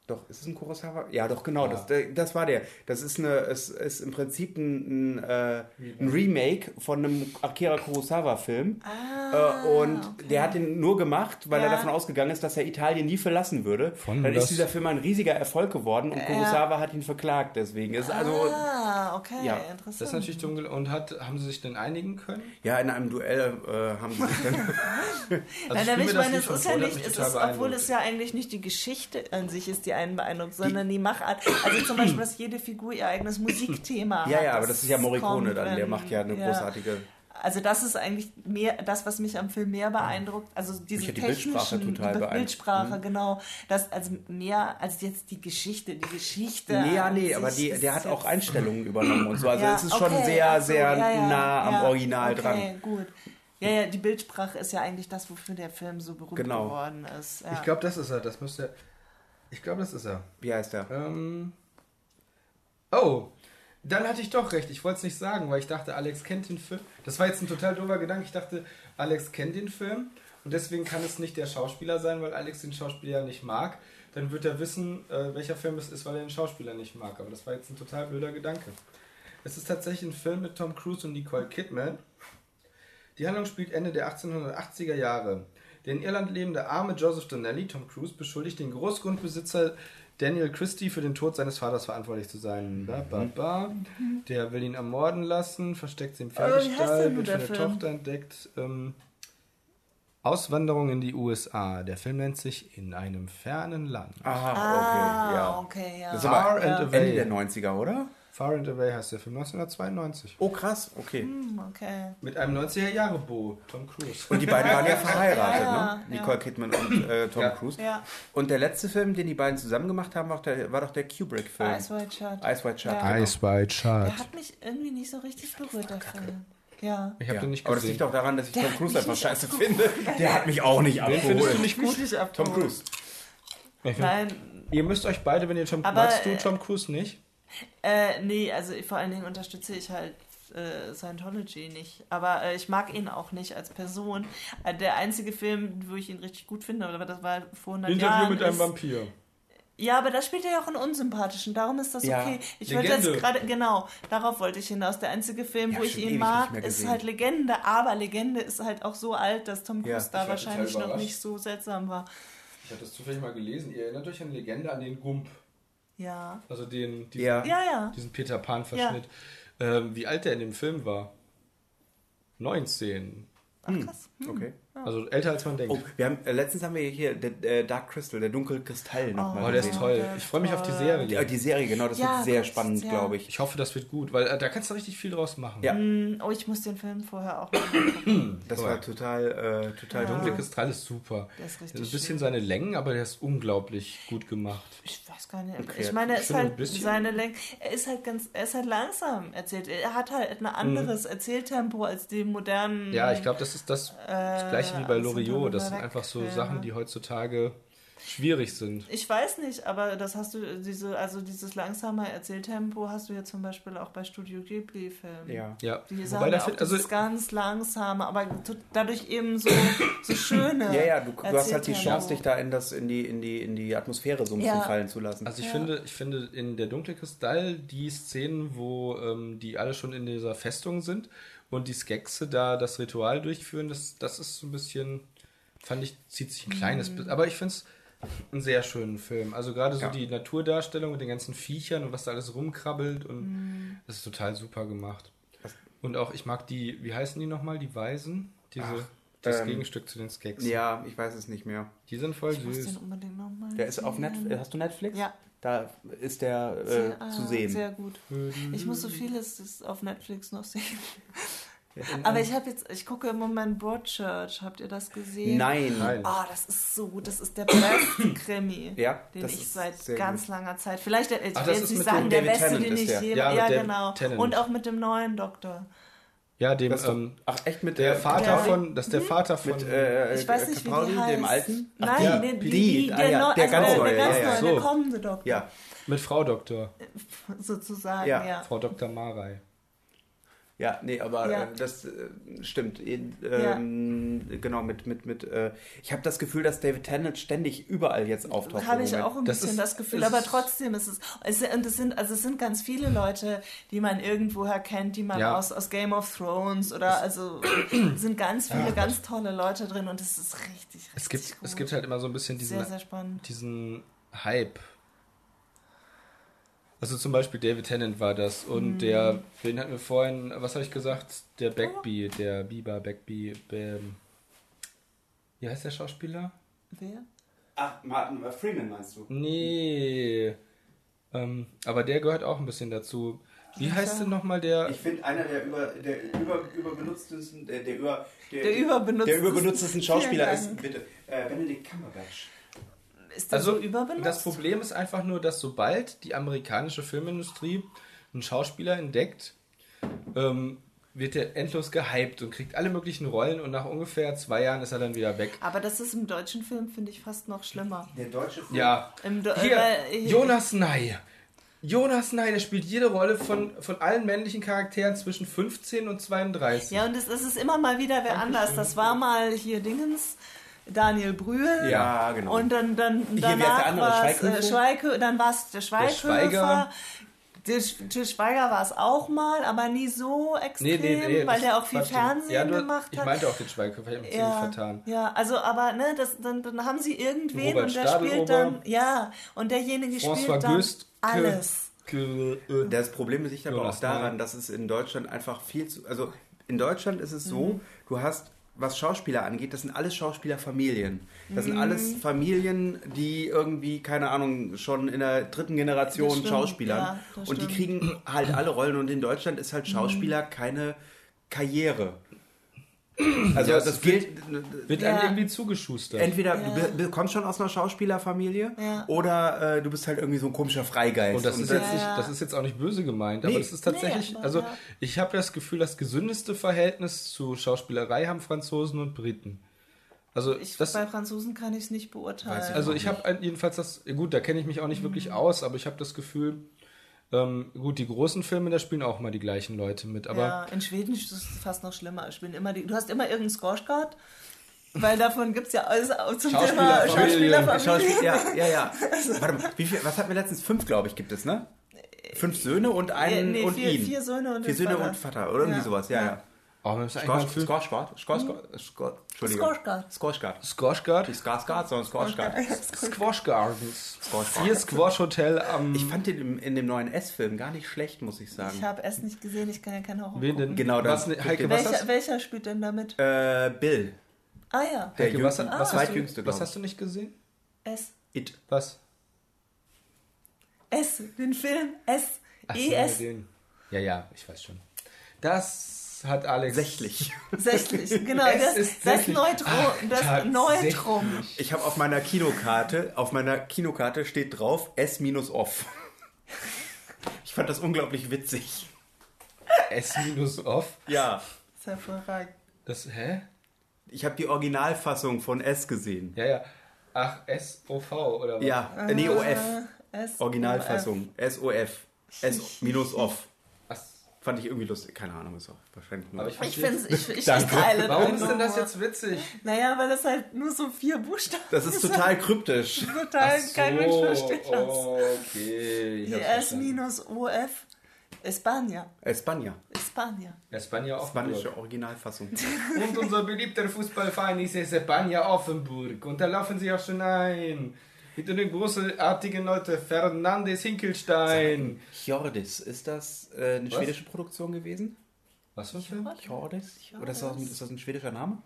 Doch, ist es ein Kurosawa? Ja, doch, genau. Ja. Das, das war der. Das ist, eine, es ist im Prinzip ein, ein, äh, ein Remake von einem Akira Kurosawa-Film. Ah, Äh, und okay. der hat den nur gemacht, weil er Ja. davon ausgegangen ist, dass er Italien nie verlassen würde. Von Dann ist dieser Film ein riesiger Erfolg geworden und Ja. Kurosawa hat ihn verklagt. Deswegen ist also ah, okay, ja, interessant. Das ist natürlich dumm. gel- Und hat, haben sie sich denn einigen können? ja in einem Duell äh, haben sie sich dann Also Nein, ich das meine, es ist ja nicht, es ist, obwohl es ja eigentlich nicht die Geschichte an sich ist, die einen beeindruckt, sondern die Machart. Also zum Beispiel, dass jede Figur ihr eigenes Musikthema hat. Ja, ja, aber das ist ja Morricone dann. Der macht ja eine großartige. Also das ist eigentlich mehr das, was mich am Film mehr beeindruckt. Also diese die technischen Bildsprache total die. Bildsprache, genau. Das also mehr als jetzt die Geschichte. Die Geschichte. Nee, ja, nee, aber die, der hat auch Einstellungen übernommen und so. Also Ja, es ist schon okay, sehr, ach so, sehr ja, ja, nah am ja, Original okay, dran. gut. Ja, ja, die Bildsprache ist ja eigentlich das, wofür der Film so berühmt Genau. geworden ist. Ja. Ich glaube, das ist er. Das müsste. Ich glaube, das ist er. Wie heißt der? Ähm. Oh, dann hatte ich doch recht. Ich wollte es nicht sagen, weil ich dachte, Alex kennt den Film. Das war jetzt ein total doofer Gedanke. Ich dachte, Alex kennt den Film und deswegen kann es nicht der Schauspieler sein, weil Alex den Schauspieler nicht mag. Dann wird er wissen, äh, welcher Film es ist, weil er den Schauspieler nicht mag. Aber das war jetzt ein total blöder Gedanke. Es ist tatsächlich ein Film mit Tom Cruise und Nicole Kidman. Die Handlung spielt Ende der 1880er Jahre. Der in Irland lebende arme Joseph Donnelly, Tom Cruise, beschuldigt den Großgrundbesitzer Daniel Christie für den Tod seines Vaters verantwortlich zu sein. Ba, ba, ba. Der will ihn ermorden lassen, versteckt sie im Pferdestall, wird von der? Tochter entdeckt. Ähm, Auswanderung in die USA. Der Film nennt sich In einem fernen Land. Aha, ah, okay, ja. okay, ja. Das and ja. Ende der 90er, oder? Far and Away heißt der Film 1992. Oh, krass, okay. Hm, okay. Mit einem 90er-Jahre-Bo, Tom Cruise. Und die beiden waren ja verheiratet, Ja, ne? ja. Nicole Kidman und äh, Tom Ja. Cruise. Ja, Und der letzte Film, den die beiden zusammen gemacht haben, war, der, war doch der Kubrick-Film. Ice White Shut. Ice White Shut. Ja. genau. Ice White Shut. Der hat mich irgendwie nicht so richtig berührt, der Film. Ja. Ich habe Ja. den nicht Aber das gesehen. liegt auch daran, dass ich Der Tom hat Cruise mich einfach nicht scheiße finde. Der hat mich auch nicht Den findest du abgeholt. nicht gut? Nicht Tom Cruise. Nein, Ihr müsst euch beide, wenn ihr Tom Aber, magst du äh, Tom Cruise nicht? Äh, nee, also vor allen Dingen unterstütze ich halt äh, Scientology nicht. Aber äh, ich mag ihn auch nicht als Person. Äh, der einzige Film, wo ich ihn richtig gut finde, aber das war vor 100 Interview Jahren. mit einem ist, Vampir. Ja, aber da spielt er ja auch einen unsympathischen, darum ist das Ja, okay. Ich wollte jetzt Legende. gerade, genau, darauf wollte ich hinaus. Der einzige Film, Ja, wo ich ihn mag, ist halt Legende, aber Legende ist halt auch so alt, dass Tom Ja, Cruise ich da wahrscheinlich noch nicht so seltsam war. Ich habe das zufällig mal gelesen. Ihr erinnert euch an Legende an den Gump. Ja. Also den, diesen, Ja. Ja, ja. diesen Peter Pan-Verschnitt. Ähm, wie alt der in dem Film war? 19. Ach krass. Hm. Okay. Also älter als man denkt. Oh, wir haben, äh, letztens haben wir hier der, äh, Dark Crystal, der dunkle Kristall nochmal Oh, der ist toll. Ich freue mich auf die. Serie. Ja, die Serie, genau, das Ja, wird sehr spannend, ja. glaube ich. Ich hoffe, das wird gut, weil äh, da kannst du richtig viel draus machen. Ja. Hm, Oh, ich muss den Film vorher auch mal gucken. Das war total, äh, total Ja. Dunkle. Kristall ist super. Der ist richtig ein bisschen schön. seine Längen, aber der ist unglaublich gut gemacht. Ich weiß gar nicht. Okay. Ich meine, er ist halt seine Länge. Er ist halt ganz, er ist halt langsam erzählt. Er hat halt ein anderes Erzähltempo als die modernen. Mhm. Ja, ich glaube, das ist das, das Äh, gleiche wie bei Loriot. Das sind einfach so Ja. Sachen, die heutzutage schwierig sind. Ich weiß nicht, aber das hast du, diese, also dieses langsame Erzähltempo hast du ja zum Beispiel auch bei Studio Ghibli-Filmen. Ja. Ja, Die wobei sagen da auch also dieses ganz langsame, aber dadurch eben so, so schöne. Ja, ja, du, du hast halt die. Chance, dich da in, das, in, die, in, die, in die Atmosphäre so ein bisschen Ja. fallen zu lassen. Also ich Ja. finde, ich finde in der dunkle Kristall die Szenen, wo ähm, die alle schon in dieser Festung sind und die Skexe da das Ritual durchführen, das, das ist so ein bisschen, fand ich, zieht sich ein kleines bisschen. Aber ich finde es einen sehr schönen Film. Also gerade so Ja. die Naturdarstellung mit den ganzen Viechern und was da alles rumkrabbelt und das ist total super gemacht. Und auch, ich mag die, wie heißen die nochmal, die Weisen? Diese, Ach, das ähm, Gegenstück zu den Skeksen. ja, ich weiß es nicht mehr. Die sind voll Ich muss süß. den unbedingt nochmal Der ist auf sehen. Netflix. Hast du Netflix? Ja. Da ist der äh, Sehr, ah, zu sehen. Sehr gut. Ich muss so vieles auf Netflix noch sehen. Aber ich habe jetzt, ich gucke im Moment Broadchurch. Habt ihr das gesehen? Nein. Nein. Oh, das ist so gut. Das ist der beste Krimi, Ja, den ich seit ganz gut. langer Zeit. Vielleicht, äh, ich Ach, will jetzt nicht sagen, der David beste, Tennant den ich je. Ja, Ja, genau. Tennant. Und auch mit dem neuen Doktor. Ja, dem, Das ähm, ach, echt mit der äh, Vater Ja. von, das ist der Vater von, Mit äh, Ich weiß nicht, wie Capaldi, die heißt. dem Alten? Ach, Nein, ja, den, die, die, ah der, ja, der also ganz der, neue, der ganz ja, ja. neue, So. der kommende Doktor, Ja, mit Frau Doktor, sozusagen, Ja. ja. Frau Dr. Marei. Ja, nee, aber Ja. äh, das äh, stimmt. Äh, ähm, Genau, mit, mit, mit, äh, ich habe das Gefühl, dass David Tennant ständig überall jetzt auftaucht. Habe ich auch ein Das bisschen ist- das Gefühl, aber trotzdem ist es, es, und es sind, also es sind ganz viele Leute, die man irgendwoher kennt, die man Ja. aus, aus Game of Thrones oder also es sind ganz viele ganz tolle Leute drin und es ist richtig, richtig Es gibt, gut. es gibt halt immer so ein bisschen diesen, sehr, sehr diesen Hype. Also zum Beispiel David Tennant war das und Mhm. der, wen hatten wir vorhin, was habe ich gesagt? Der Backby, der Biber Backby, ähm, wie heißt der Schauspieler? Wer? Ach, Martin äh, Freeman meinst du? Nee, ähm, aber der gehört auch ein bisschen dazu. Wie heißt denn nochmal der? Ich finde einer der über der über, überbenutztesten, der, der über der, Der überbenutztesten- der überbenutztesten Schauspieler ist bitte äh, Benedict Cumberbatch. Ist der Also so überbenutzt? das Problem ist einfach nur, dass sobald die amerikanische Filmindustrie einen Schauspieler entdeckt, ähm, wird er endlos gehypt und kriegt alle möglichen Rollen und nach ungefähr zwei Jahren ist er dann wieder weg. aber das ist im deutschen Film, finde ich, fast noch schlimmer. Der deutsche Film. Ja, Im Do- hier, äh, Jonas Ney. Jonas Ney, der spielt jede Rolle von, von allen männlichen Charakteren zwischen 15 und 32. Ja, und es, es ist immer mal wieder wer anders. Das war mal hier Dingens, Daniel Brühl. Ja, genau. Und dann, dann ist danach war es Schweighöfer? Schweike, dann war es der Schweighöfer. Schweiger. Der Schweiger war es auch mal, aber nie so extrem, weil ich- der auch viel Fernsehen ja, du, gemacht Ich hat. meinte auch den Schweighöfer, ich habe mich ziemlich ja, vertan. ja, also aber ne, das, dann, dann haben sie irgendwen Robert und der Stadelober. spielt dann, ja, und derjenige François spielt dann Güstke. alles. Das Problem liegt aber auch daran, dass es in Deutschland einfach viel zu. Also in Deutschland ist es so, du hast, was Schauspieler angeht, das sind alles Schauspielerfamilien. Das sind alles Familien, die irgendwie, keine Ahnung, schon in der dritten Generation stimmt, Schauspielern. ja, und die stimmt. kriegen halt alle Rollen und in Deutschland ist halt Schauspieler keine Karriere. Also Ja, das. Wird Ja. einem irgendwie zugeschustert. Entweder Ja. du kommst schon aus einer Schauspielerfamilie Ja. oder äh, du bist halt irgendwie so ein komischer Freigeist. Und das ist, Ja, jetzt nicht, das ist jetzt auch nicht böse gemeint, aber Nee. das ist tatsächlich, Nee, aber also ja. ich habe das Gefühl, das gesündeste Verhältnis zu Schauspielerei haben Franzosen und Briten. Also, Ich, das, bei Franzosen kann ich es nicht beurteilen. Ich also ich habe jedenfalls das, gut, da kenne ich mich auch nicht wirklich aus, aber ich habe das Gefühl, ähm, gut, die großen Filme, da spielen auch immer die gleichen Leute mit, aber ja, in Schweden ist es fast noch schlimmer. Spielen immer die, du hast immer irgendeinen Skarsgård, weil davon gibt es ja alles auch zum Thema. Schauspielerfamilie. Schauspiel, ja, ja, ja. Warte mal, wie viel, was hatten wir letztens? Fünf, glaube ich, gibt es, ne? Fünf Söhne und einen Nee, nee, und vier- ihn. vier Söhne und Vier Söhne Vater. und Vater, oder irgendwie Ja. sowas, ja, Ja. ja. Oh, wir müssen eigentlich Skarsgård? Skarsgård? Skarsgård? Entschuldigung. Skarsgård. Skarsgård, Nicht Skarsgård, sondern Skarsgård. Squash Gardens, Squash hier Squash Hotel am, Ich fand den im, in dem neuen S-Film gar nicht schlecht, muss ich sagen. Ich habe es nicht gesehen, ich kann ja keine Horror wen denn? Genau, was, dann- ne, Heike, was Welcher, spielt denn damit? Äh, Bill. Ah ja, Der Heike, was, Jüngste- was, hast du, zweitjüngste, was glaub hast du nicht gesehen? S. It. Was? S, den Film ES. den. Ja, ja, ich weiß schon. Das hat Alex. Sächlich. 60, genau, Es das, ist das sächlich. Neutrum, Ach, das. Neutrum. Ich habe auf meiner Kinokarte, auf meiner Kinokarte steht drauf S-off. Ich fand das unglaublich witzig. S minus off. Ja. Das ist hervorragend. Das, hä? Ich habe die Originalfassung von S gesehen. Ja, ja. Ach, S-O-V oder was? Ja, äh, nee, OF. S. Originalfassung. S-O-F. S-off. Fand ich irgendwie lustig. Keine Ahnung, ist auch wahrscheinlich nur. aber ich, Ich finde es ich, ich, teile Warum ist denn das jetzt witzig? Naja, weil das halt nur so vier Buchstaben das ist total kryptisch. total kein Mensch versteht das. Okay, ich Die hab's S verstanden. minus OF España. España. España. Espanja Spanische Offenburg. Originalfassung. Und unser beliebter Fußballverein ist Espanja Offenburg. Und da laufen sie auch schon ein. Mit den großartigen Leute Fernandes Hinkelstein. Hjordis, ist das äh, eine Was? schwedische Produktion gewesen? Was für ein Film? Hjordis? Oder ist das, ein- ist das ein schwedischer Name?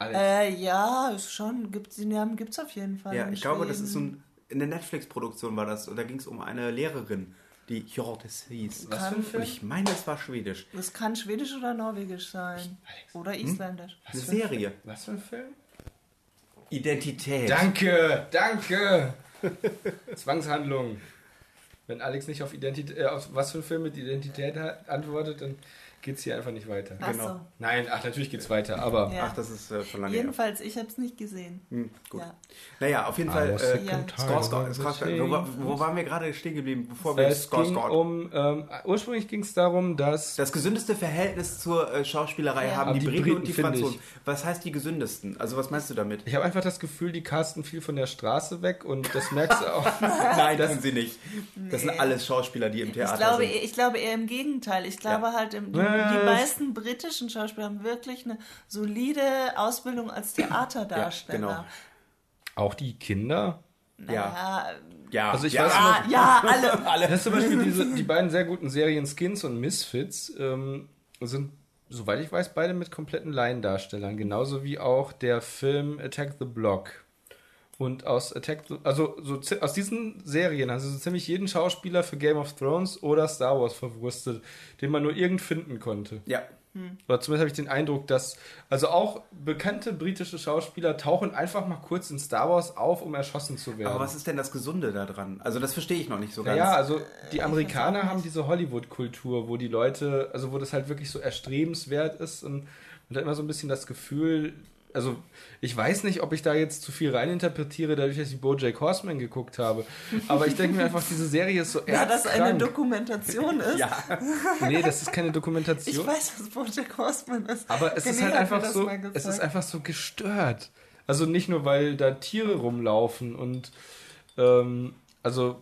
Äh, ja, ist schon. Gibt's, den Namen gibt's auf jeden Fall. Ja, ich glaube, das ist so ein. In der Netflix-Produktion war das. Und da ging es um eine Lehrerin, die Hjordis hieß. Was für ein Und Film? ich meine, es war schwedisch. Das kann schwedisch oder norwegisch sein. Oder isländisch. Eine Serie. Was für ein Film? Identität. Danke, danke. Zwangshandlung. Wenn Alex nicht auf Identität, äh, auf was für ein Film mit Identität antwortet, dann geht es hier einfach nicht weiter. Ach Genau. so. Nein, ach, natürlich geht's weiter, aber Ja. Ach, das ist äh, schon lange her. Jedenfalls, ich habe es nicht gesehen. Hm, gut. Ja. Naja, auf jeden Fall. I was Äh, Ja. Skarsgård, of the Skarsgård. Wo, wo waren wir gerade stehen geblieben, bevor wir Es ging Skarsgård? um, ähm, ursprünglich ging es darum, dass Das gesündeste Verhältnis zur äh, Schauspielerei Ja. haben Aber die, die Briten, Briten, und die Franzosen. Was heißt die gesündesten? Also was meinst du damit? ich habe einfach das Gefühl, die casten viel von der Straße weg und das merkst du auch. Nein, das sind sie nicht. Das sind alles Schauspieler, die im Theater Ich glaube, sind. ich glaube eher im Gegenteil. Ich glaube Ja. halt, im, die, Die meisten britischen Schauspieler haben wirklich eine solide Ausbildung als Theaterdarsteller. Ja, genau. Auch die Kinder. Naja, Ja, Also ich ja. weiß ja, ja, alle. alle. Das ist zum Beispiel diese, die beiden sehr guten Serien Skins und Misfits ähm, sind, soweit ich weiß, beide mit kompletten Laiendarstellern. Genauso wie auch der Film Attack the Block. Und aus Attack also so, aus diesen Serien du so ziemlich jeden Schauspieler für Game of Thrones oder Star Wars verwurstet, den man nur irgend finden konnte. Ja, Oder zumindest habe ich den Eindruck, dass also auch bekannte britische Schauspieler tauchen einfach mal kurz in Star Wars auf, um erschossen zu werden. aber was ist denn das Gesunde daran? Also das verstehe ich noch nicht so ganz. Ja, also die weiß Amerikaner haben diese Hollywood-Kultur, wo die Leute, also wo das halt wirklich so erstrebenswert ist und man hat immer so ein bisschen das Gefühl, also ich weiß nicht, ob ich da jetzt zu viel reininterpretiere, dadurch, dass ich Bojack Horseman geguckt habe, aber ich denke mir einfach, diese Serie ist so Ja, das eine. Dokumentation ist. ja. Nee, das ist keine Ich Dokumentation. weiß, was Bojack Horseman ist. Aber es ist René halt hat mir einfach so, es ist einfach so gestört. Also nicht nur, weil da Tiere rumlaufen und ähm, also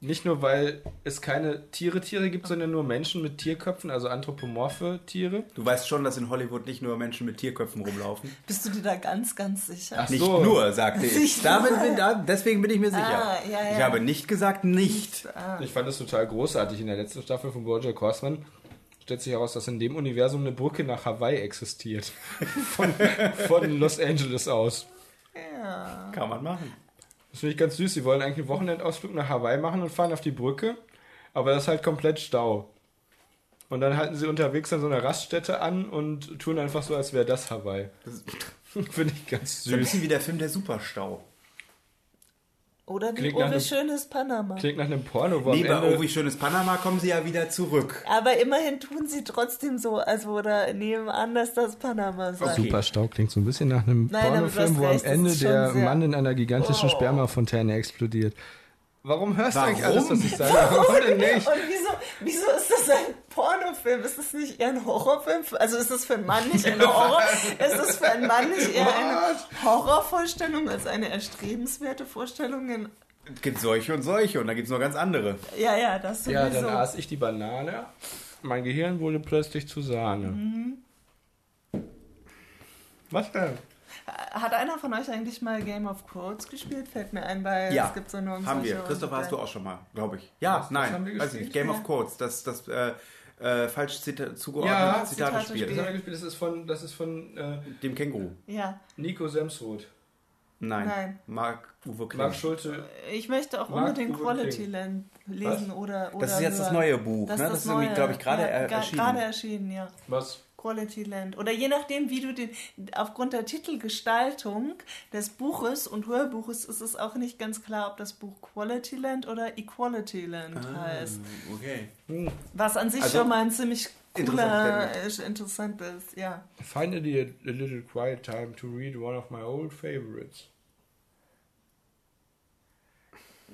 nicht nur, weil es keine Tiere Tiere gibt, sondern nur Menschen mit Tierköpfen, also anthropomorphe Tiere. Du weißt schon, dass in Hollywood nicht nur Menschen mit Tierköpfen rumlaufen. Bist du dir da ganz, ganz sicher? Ach Nicht so. nur, sagte ich. Nicht Damit bin, da, deswegen bin ich mir sicher. Ah, ja, ja. Ich habe nicht gesagt nicht. Ah. Ich fand es total großartig. In der letzten Staffel von Bojack Horseman stellt sich heraus, dass in dem Universum eine Brücke nach Hawaii existiert. Von, von Los Angeles aus. Ja. Kann man machen. Das finde ich ganz süß. Sie wollen eigentlich einen Wochenendausflug nach Hawaii machen und fahren auf die Brücke, aber das ist halt komplett Stau. Und dann halten sie unterwegs an so einer Raststätte an und tun einfach so, als wäre das Hawaii. Finde ich ganz so ein süß. bisschen wie der Film Der Superstau. Oder wie Klingt Oh, nach wie einem- schön ist Panama. Klingt nach einem Porno, wo Nee, am bei Ende... Oh, wie schönes Panama kommen sie ja wieder zurück. Aber immerhin tun sie trotzdem so, als würde nebenan, dass das Panama sei. Super Stau klingt so ein bisschen nach einem Nein, aber du Pornofilm, hast wo am recht, das Ende ist schon der sehr- Mann in einer gigantischen Oh. Spermafontäne explodiert. Warum hörst du eigentlich alles, Warum? was ich sage? Warum denn nicht? Und wieso, wieso ist das ein Pornofilm? Ist das nicht eher ein Horrorfilm? Also ist das für einen Mann nicht ein Horror? ist das für einen Mann nicht eher eine Horrorvorstellung als eine erstrebenswerte Vorstellung? In, Es gibt solche und solche und dann gibt es noch ganz andere. ja, ja, das sowieso. Ja, dann aß ich die Banane. Mein Gehirn wurde plötzlich zu Sahne. Mhm. Was denn? Hat einer von euch eigentlich mal Game of Thrones gespielt? Fällt mir ein, weil Ja, es gibt so nur haben wir. Christopher hast du auch schon mal, glaube ich. Ja, Was- nein, weiß ich nicht. Game of Chords, das, das äh, äh, falsch zita zugeordnet Ja, Zitate Zitate spielt. Das haben wir gespielt. Das ist von, das ist von äh, Dem Känguru. Ja, Nico Semsroth. Nein. Nein. Marc Uwe Kling. Marc Schulte. ich möchte auch Mark unbedingt Uwe Quality Kling. Land lesen oder, oder Das ist jetzt das hören. neue Buch, Das ne? ist Das ist irgendwie, neue. glaube ich, gerade ja, er- erschienen. Gerade erschienen, ja. Was? Quality Land. Oder je nachdem, wie du den, aufgrund der Titelgestaltung des Buches und Hörbuches ist es auch nicht ganz klar, ob das Buch Quality Land oder Equality Land heißt. Okay. Hm. Was an sich Also, schon mal ein ziemlich cooler, interessant äh, interessant ist, ja. Finally a, a little quiet time to read one of my old favorites.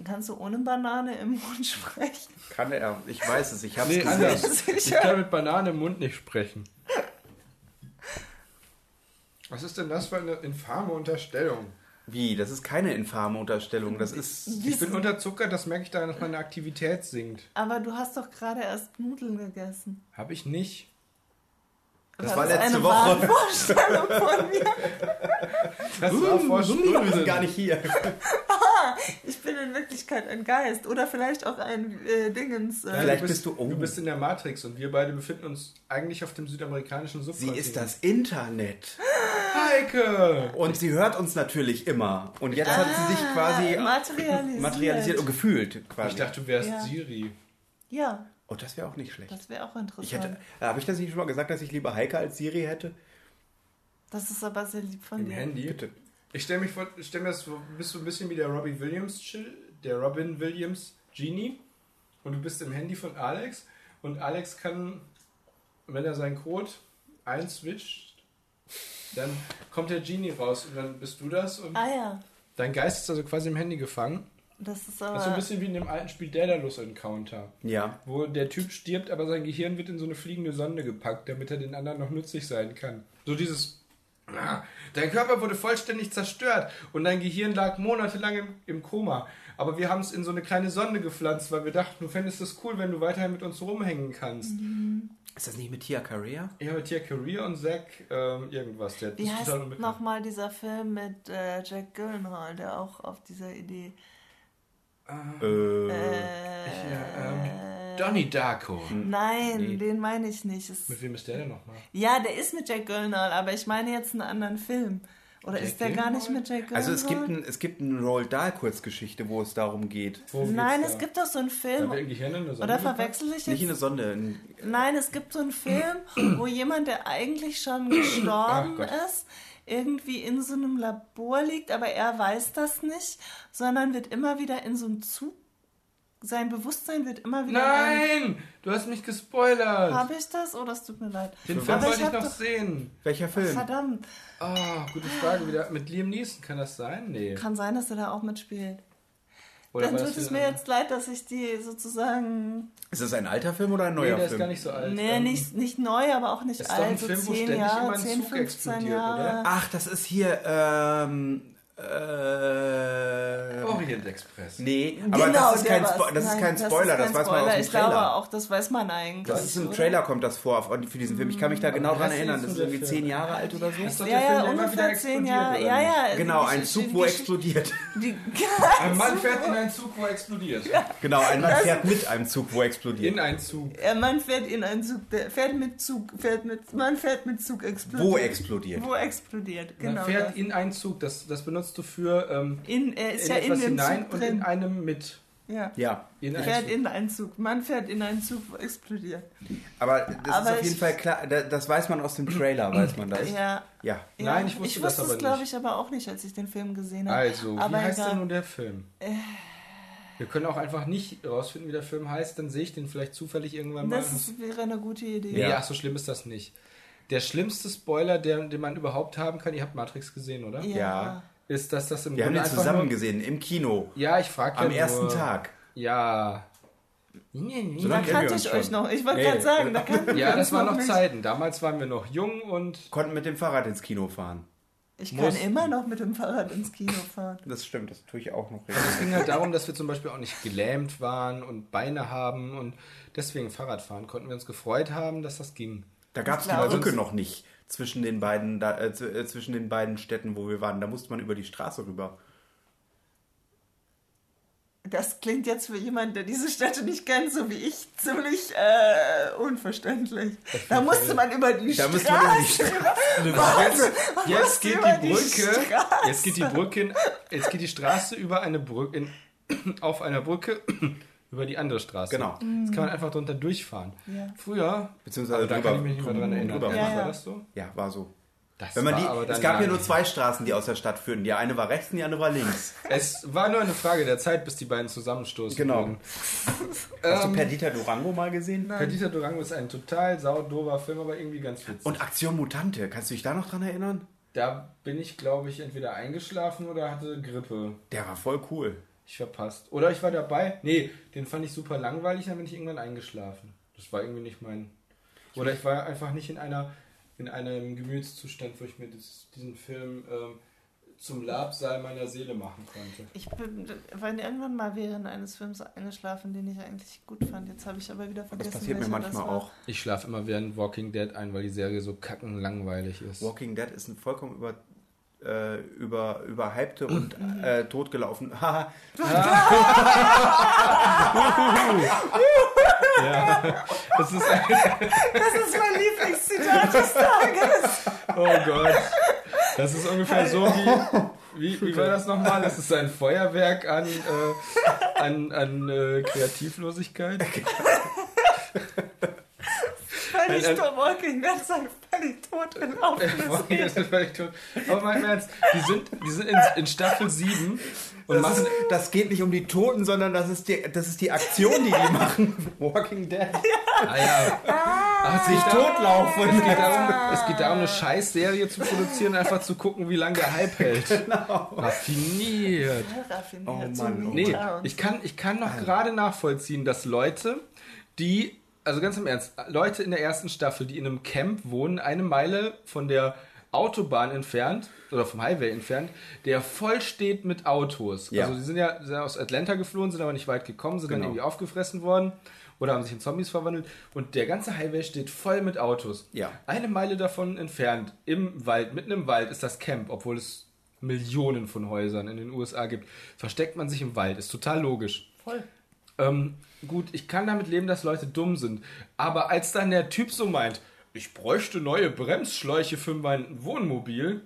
Kannst du ohne Banane im Mund sprechen? Kann er. Ich weiß es, ich habe es Nee, gesehen. Ich kann mit Banane im Mund nicht sprechen. Was ist denn das für eine infame Unterstellung? Wie? Das ist keine infame Unterstellung. Das ist. Ich bin unterzuckert, das merke ich daran, dass meine Aktivität sinkt. Aber du hast doch gerade erst Nudeln gegessen. Habe ich nicht. Das War war letzte eine Woche. Wahnvorstellung von mir. Das war vor Wir sind gar nicht hier. Ich bin in Wirklichkeit ein Geist oder vielleicht auch ein äh, Dingens. Äh, Vielleicht du bist du- oh. Du bist in der Matrix und wir beide befinden uns eigentlich auf dem südamerikanischen Sie Subkontinent. ist das Internet. Heike! Und sie hört uns natürlich immer. Und jetzt hat sie sich quasi materialisiert. materialisiert und gefühlt quasi. Ich dachte, du wärst Ja. Siri. Ja, oh, das wäre auch nicht schlecht. das wäre auch interessant. Hätte, habe ich das nicht schon mal gesagt, dass ich lieber Heike als Siri hätte? das ist aber sehr lieb von Im dir. Handy. Bitte. Ich stelle mich vor, ich stell mir das so, bist du ein bisschen wie der Robbie Williams, Chill- der Robin Williams Genie. Und du bist im Handy von Alex. Und Alex kann, wenn er seinen Code einswitcht, dann kommt der Genie raus und dann bist du das. Und Ah ja, dein Geist ist also quasi im Handy gefangen. das ist Das ist so ein aber. bisschen wie in dem alten Spiel Daedalus Encounter. Ja. Wo der Typ stirbt, aber sein Gehirn wird in so eine fliegende Sonde gepackt, damit er den anderen noch nützlich sein kann. So dieses. Dein Körper wurde vollständig zerstört und dein Gehirn lag monatelang im, im Koma. Aber wir haben es in so eine kleine Sonde gepflanzt, weil wir dachten, du fändest es cool, wenn du weiterhin mit uns rumhängen kannst. Ist das nicht mit Tia Carrera? Ich habe hier Career und Zack ähm, irgendwas. Der Wie heißt nochmal dieser Film mit äh, Jack Gyllenhaal, der auch auf dieser Idee. Äh, Äh, ja, ähm, Donnie Darko. Nein, Nee. den meine ich nicht. Es, Mit wem ist der denn nochmal? ja, der ist mit Jack Gyllenhaal, aber ich meine jetzt einen anderen Film. Oder Jack ist der gar nicht Gyllenhaal? mit Jack Gyllenhaal? also es gibt, ein, es gibt eine Roald Dahl Kurzgeschichte, wo es darum geht. Worum Nein, es da? gibt doch so einen Film. Oder verwechsel ich Nicht in jetzt? eine Sonde. in- Nein, es gibt so einen Film, wo jemand, der eigentlich schon gestorben Ach Gott. ist, irgendwie in so einem Labor liegt, aber er weiß das nicht, sondern wird immer wieder in so einem Zug. Sein Bewusstsein wird immer wieder. Nein! Du hast mich gespoilert! Habe ich das? Oh, das tut mir leid. Den Film wollte ich hab noch doch- sehen. Welcher Film? Verdammt. Ah, gute Frage. Wieder mit Liam Neeson, kann das sein? Nee. Kann sein, dass er da auch mitspielt. Oder Dann tut es mir jetzt leid, dass ich die sozusagen. Ist das ein alter Film oder ein Nee, neuer der ist Film? gar nicht so alt. Nee, Ähm, nicht, nicht neu, aber auch nicht ist doch ein alt. So Film, wo 10 ständig immer Jahre, ein 10, Zug 15 explodiert, Jahre. oder? Ach, das ist hier. Ähm, äh, Orient Express. nee, aber Genau, das ist kein. Spo das ist Nein, kein Spoiler, das, kein weiß man aus Spoiler. dem Ich glaube Trailer. auch, das weiß man eigentlich. Das ist im oder? Trailer kommt das vor für diesen Film. Ich kann mich da genau dran erinnern. Das ist irgendwie Film? zehn Jahre alt oder so. Das ist doch Ja, der Film, ja, der immer wieder ungefähr 10 Jahre. Ja, ja. Genau, ein Zug, wo explodiert. Die, Ein Mann fährt in einen Zug, wo explodiert. Genau, ein Mann fährt mit einem Zug, wo explodiert. In einen Zug. Ja, man fährt in einen Zug, der fährt mit Zug, fährt mit, man fährt mit Zug explodiert. Wo explodiert. Wo explodiert, genau. Man fährt das. in einen Zug. Das, das benutzt du für ähm, in, er ist in ja in etwas dem hinein Zug und drin. in einem mit. Ja. Ja. In einen Fährt Zug. in einen Zug. Man fährt in einen Zug, explodiert. Aber das Aber ist auf jeden ich- Fall klar, da- das weiß man aus dem Trailer, weiß man das. Ja. Ja. ja. Nein, ich wusste das aber es, glaube ich, aber auch nicht, als ich den Film gesehen habe. Also, wie aber heißt egal. denn nun der Film? Wir können auch einfach nicht rausfinden, wie der Film heißt, dann sehe ich den vielleicht zufällig irgendwann mal. Das wäre eine gute Idee. nee, Ja. ach, so schlimm ist das nicht. Der schlimmste Spoiler, der, den man überhaupt haben kann, ihr habt Matrix gesehen, oder? Ja. Ist, dass das im Wir haben Grunde den einfach zusammen nur, gesehen, im Kino. Ja, ich frage Am ja ersten nur, Tag. Ja. So Da lange kennen wir kannte ich euch schon. noch. Ich wollte Nee. gerade sagen, da kannten wir Ja, das waren noch nicht. Zeiten. Damals waren wir noch jung und Konnten mit dem Fahrrad ins Kino fahren. Ich kann Mussten. immer noch mit dem Fahrrad ins Kino fahren. Das stimmt, das tue ich auch noch. es ging halt darum, dass wir zum Beispiel auch nicht gelähmt waren und Beine haben und deswegen Fahrrad fahren konnten wir uns gefreut haben, dass das ging. Da gab es die Brücke noch nicht zwischen den beiden da, äh, äh, zwischen den beiden Städten, wo wir waren. Da musste man über die Straße rüber. Das klingt jetzt für jemanden, der diese Städte nicht kennt, so wie ich, ziemlich äh, unverständlich. Da musste man über die Da Straße. müsste man über die Straße. Jetzt, jetzt Was geht die die Brücke, Straße? jetzt geht die Brücke, in, jetzt geht die Straße über eine Brücke, in, auf einer Brücke über die andere Straße. Genau. Jetzt kann man einfach drunter durchfahren. Ja. Früher, Beziehungsweise also da drüber- kann ich mich nicht mehr dran erinnern. drüber. Ja, ja. War das so? Ja, war so. Das Wenn man war die, aber dann es gab ja nur zwei Straßen, die aus der Stadt führten. Die eine war rechts und die andere war links. Es war nur eine Frage der Zeit, bis die beiden zusammenstoßen Genau. würden. Hast Ähm, du Perdita Durango mal gesehen? Perdita Durango ist ein total saudober Film, aber irgendwie ganz witzig. Und Aktion Mutante, kannst du dich da noch dran erinnern? da bin ich, glaube ich, entweder eingeschlafen oder hatte Grippe. Der war voll cool. Ich verpasst. Oder ich war dabei. Nee, den fand ich super langweilig, dann bin ich irgendwann eingeschlafen. Das war irgendwie nicht mein. Oder ich war einfach nicht in einer in einem Gemütszustand, wo ich mir das, diesen Film ähm, zum Labsal meiner Seele machen konnte. Ich bin, war irgendwann mal während eines Films eingeschlafen, den ich eigentlich gut fand. Jetzt habe ich aber wieder vergessen. Das passiert mir welcher manchmal auch. Ich schlafe immer während Walking Dead ein, weil die Serie so kacken langweilig ist. Walking Dead ist ein vollkommen über, äh, über, überhypte und äh, totgelaufen. Ja. Das ist Das ist mein Lieblingszitat des Tages. oh Gott. Das ist ungefähr so wie. Wie, wie war das nochmal? Das ist ein Feuerwerk an, äh, an, an äh, Kreativlosigkeit. Völlig Ein- ein- tot Walking Dead ist ein völlig totgelaufenes Walking Dead ist völlig tot. Aber im Ernst, die sind, die sind in, in Staffel 7 und Das, machen. ist, das geht nicht um die Toten, sondern das ist die, das ist die Aktion, die die machen. Walking Dead. Ah ja. Ach, Sich es geht darum- totlaufen. Es geht, darum, es geht darum, eine Scheißserie zu produzieren, einfach zu gucken, wie lange der Hype hält. Raffiniert. Raffiniert, Oh Mann, oh wie Nee, ich kann, ich kann noch gerade nachvollziehen, dass Leute, die, also ganz im Ernst, Leute in der ersten Staffel, die in einem Camp wohnen, eine Meile von der Autobahn entfernt oder vom Highway entfernt, der voll steht mit Autos. Ja. Also die sind ja sind aus Atlanta geflohen, sind aber nicht weit gekommen, sind dann Genau. irgendwie aufgefressen worden oder haben sich in Zombies verwandelt und der ganze Highway steht voll mit Autos. Ja. Eine Meile davon entfernt, im Wald, mitten im Wald ist das Camp, obwohl es Millionen von Häusern in den USA gibt. Versteckt man sich im Wald, ist total logisch. Voll. Ähm, gut, ich kann damit leben, dass Leute dumm sind. Aber als dann der Typ so meint, ich bräuchte neue Bremsschläuche für mein Wohnmobil,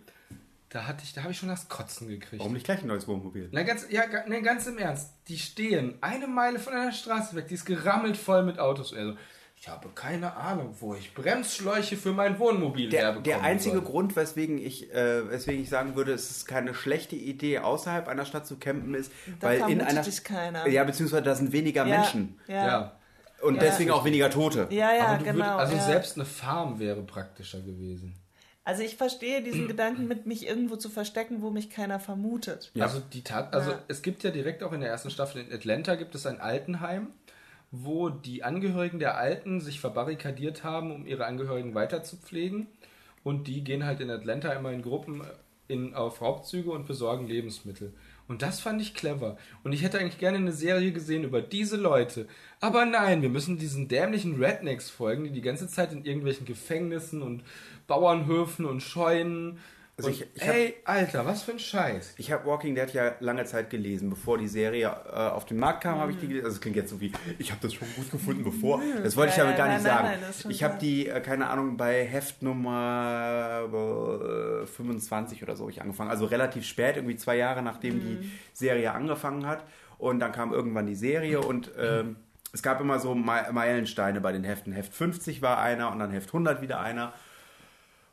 da hatte ich, da habe ich schon das Kotzen gekriegt. Warum nicht gleich ein neues Wohnmobil? Na ganz, ja, ga- ne, ganz im Ernst, die stehen eine Meile von einer Straße weg, die ist gerammelt voll mit Autos. Also, ich habe keine Ahnung, wo ich Bremsschläuche für mein Wohnmobil Der, herbekomme. der einzige Grund, weswegen ich, äh, weswegen ich sagen würde, es ist keine schlechte Idee, außerhalb einer Stadt zu campen, ist, Da weil in einer. dich keiner. Ja, beziehungsweise da sind weniger Ja, Menschen. Ja, ja, Ja. Und Ja. deswegen auch weniger Tote. ja, Aber du genau. würd, also ja. selbst eine Farm wäre praktischer gewesen. Also ich verstehe diesen Gedanken mit mich irgendwo zu verstecken, wo mich keiner vermutet. Ja. Also die Tat, also Ja. es gibt ja direkt auch in der ersten Staffel in Atlanta gibt es ein Altenheim, wo die Angehörigen der Alten sich verbarrikadiert haben, um ihre Angehörigen weiter zu pflegen. Und die gehen halt in Atlanta immer in Gruppen in, auf Raubzüge und besorgen Lebensmittel. Und das fand ich clever. Und ich hätte eigentlich gerne eine Serie gesehen über diese Leute. Aber nein, wir müssen diesen dämlichen Rednecks folgen, die die ganze Zeit in irgendwelchen Gefängnissen und Bauernhöfen und Scheunen Also ich, ich habe ey, Alter, was für ein Scheiß. ich hab Walking Dead ja lange Zeit gelesen, bevor die Serie äh, auf den Markt kam, habe ich die Mhm. gelesen. Also es klingt jetzt so wie, ich habe das schon gut gefunden, bevor. Das wollte ich damit gar nicht nein, sagen. nein, ich habe die, äh, keine Ahnung, bei Heft Nummer äh, 25 oder so hab ich angefangen. Also relativ spät, irgendwie zwei Jahre nachdem Mhm. die Serie angefangen hat. Und dann kam irgendwann die Serie und ähm, es gab immer so Me- Meilensteine bei den Heften. Heft 50 war einer und dann Heft 100 wieder einer.